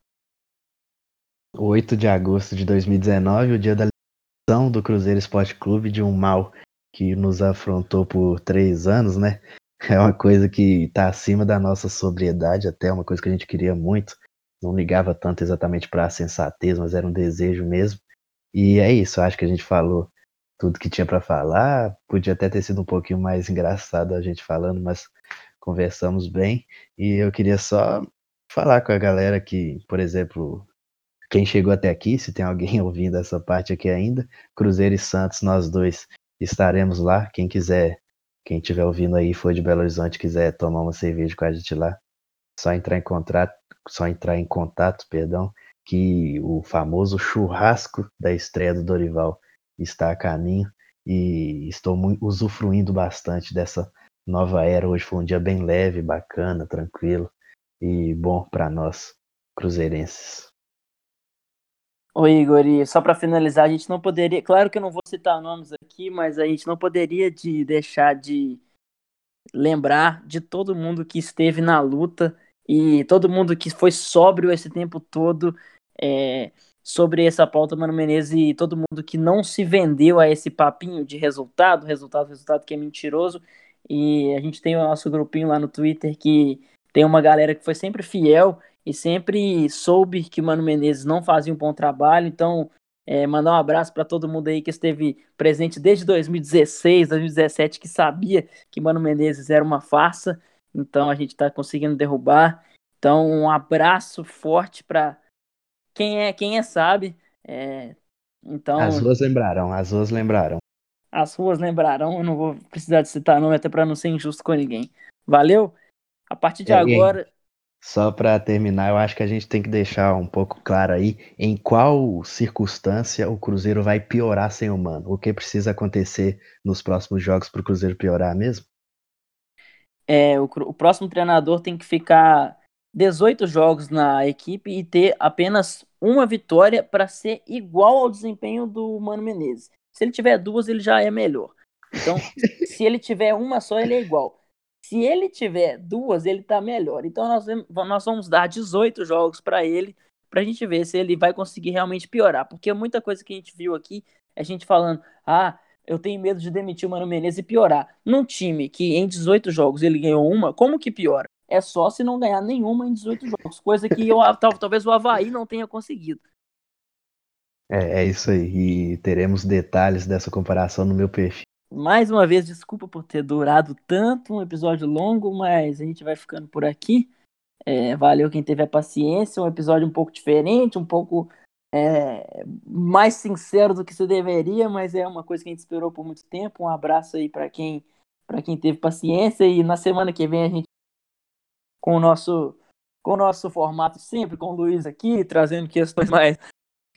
8 de agosto de 2019, o dia da libertação do Cruzeiro Esporte Clube de um mal que nos afrontou por três anos, né? É uma coisa que está acima da nossa sobriedade, até uma coisa que a gente queria muito. Não ligava tanto exatamente para a sensatez, mas era um desejo mesmo. E é isso, acho que a gente falou tudo que tinha para falar. Podia até ter sido um pouquinho mais engraçado a gente falando, mas conversamos bem. E eu queria só falar com a galera que, por exemplo, quem chegou até aqui, se tem alguém ouvindo essa parte aqui ainda, Cruzeiro e Santos, nós dois estaremos lá. Quem quiser quem estiver ouvindo aí foi de Belo Horizonte quiser tomar uma cerveja com a gente lá, só entrar em contato, só entrar em contato, perdão, que o famoso churrasco da estreia do Dorival está a caminho e estou muito, usufruindo bastante dessa nova era. Hoje foi um dia bem leve, bacana, tranquilo e bom para nós cruzeirenses. Oi, Igor, e só para finalizar, a gente não poderia, claro que eu não vou citar nomes aqui, mas a gente não poderia de deixar de lembrar de todo mundo que esteve na luta e todo mundo que foi sóbrio esse tempo todo é, sobre essa pauta, Mano Menezes, e todo mundo que não se vendeu a esse papinho de resultado, resultado, resultado que é mentiroso. E a gente tem o nosso grupinho lá no Twitter que tem uma galera que foi sempre fiel e sempre soube que Mano Menezes não fazia um bom trabalho, então é, mandar um abraço para todo mundo aí que esteve presente desde 2016, 2017, que sabia que Mano Menezes era uma farsa, então a gente está conseguindo derrubar. Então, um abraço forte para quem é, quem é sabe. É, então, as ruas lembrarão, as ruas lembrarão. As ruas lembrarão, eu não vou precisar de citar nome até para não ser injusto com ninguém. Valeu? A partir de é, agora. Só para terminar, eu acho que a gente tem que deixar um pouco claro aí em qual circunstância o Cruzeiro vai piorar sem o Mano. O que precisa acontecer nos próximos jogos para o Cruzeiro piorar mesmo? É, o, o, próximo treinador tem que ficar 18 jogos na equipe e ter apenas uma vitória para ser igual ao desempenho do Mano Menezes. Se ele tiver duas, ele já é melhor. Então, se ele tiver uma só, ele é igual. Se ele tiver duas, ele tá melhor. Então nós, nós vamos dar 18 jogos para ele, pra gente ver se ele vai conseguir realmente piorar. Porque muita coisa que a gente viu aqui é a gente falando, ah, eu tenho medo de demitir o Mano Menezes e piorar. Num time que em 18 jogos ele ganhou uma, como que piora? É só se não ganhar nenhuma em 18 jogos. Coisa que eu, talvez o Havaí não tenha conseguido. É, é isso aí. E teremos detalhes dessa comparação no meu perfil mais uma vez, desculpa por ter durado tanto, um episódio longo, mas a gente vai ficando por aqui. É, valeu quem teve a paciência, um episódio um pouco diferente, um pouco é, mais sincero do que se deveria, mas é uma coisa que a gente esperou por muito tempo. Um abraço aí para quem para quem teve paciência e na semana que vem a gente com o nosso com o nosso formato sempre com o Luiz aqui trazendo questões mais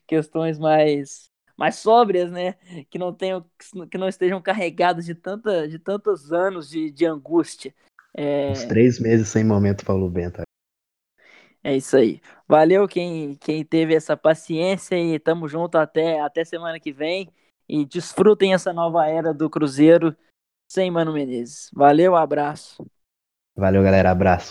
questões mais mais sóbrias, né? Que não tenham, que não estejam carregadas de tanta, de tantos anos de, de angústia. É... Uns três meses sem momento Paulo Bento. É isso aí. Valeu quem, quem teve essa paciência e tamo junto até, até semana que vem. E desfrutem essa nova era do Cruzeiro sem Mano Menezes. Valeu, abraço. Valeu, galera. Abraço.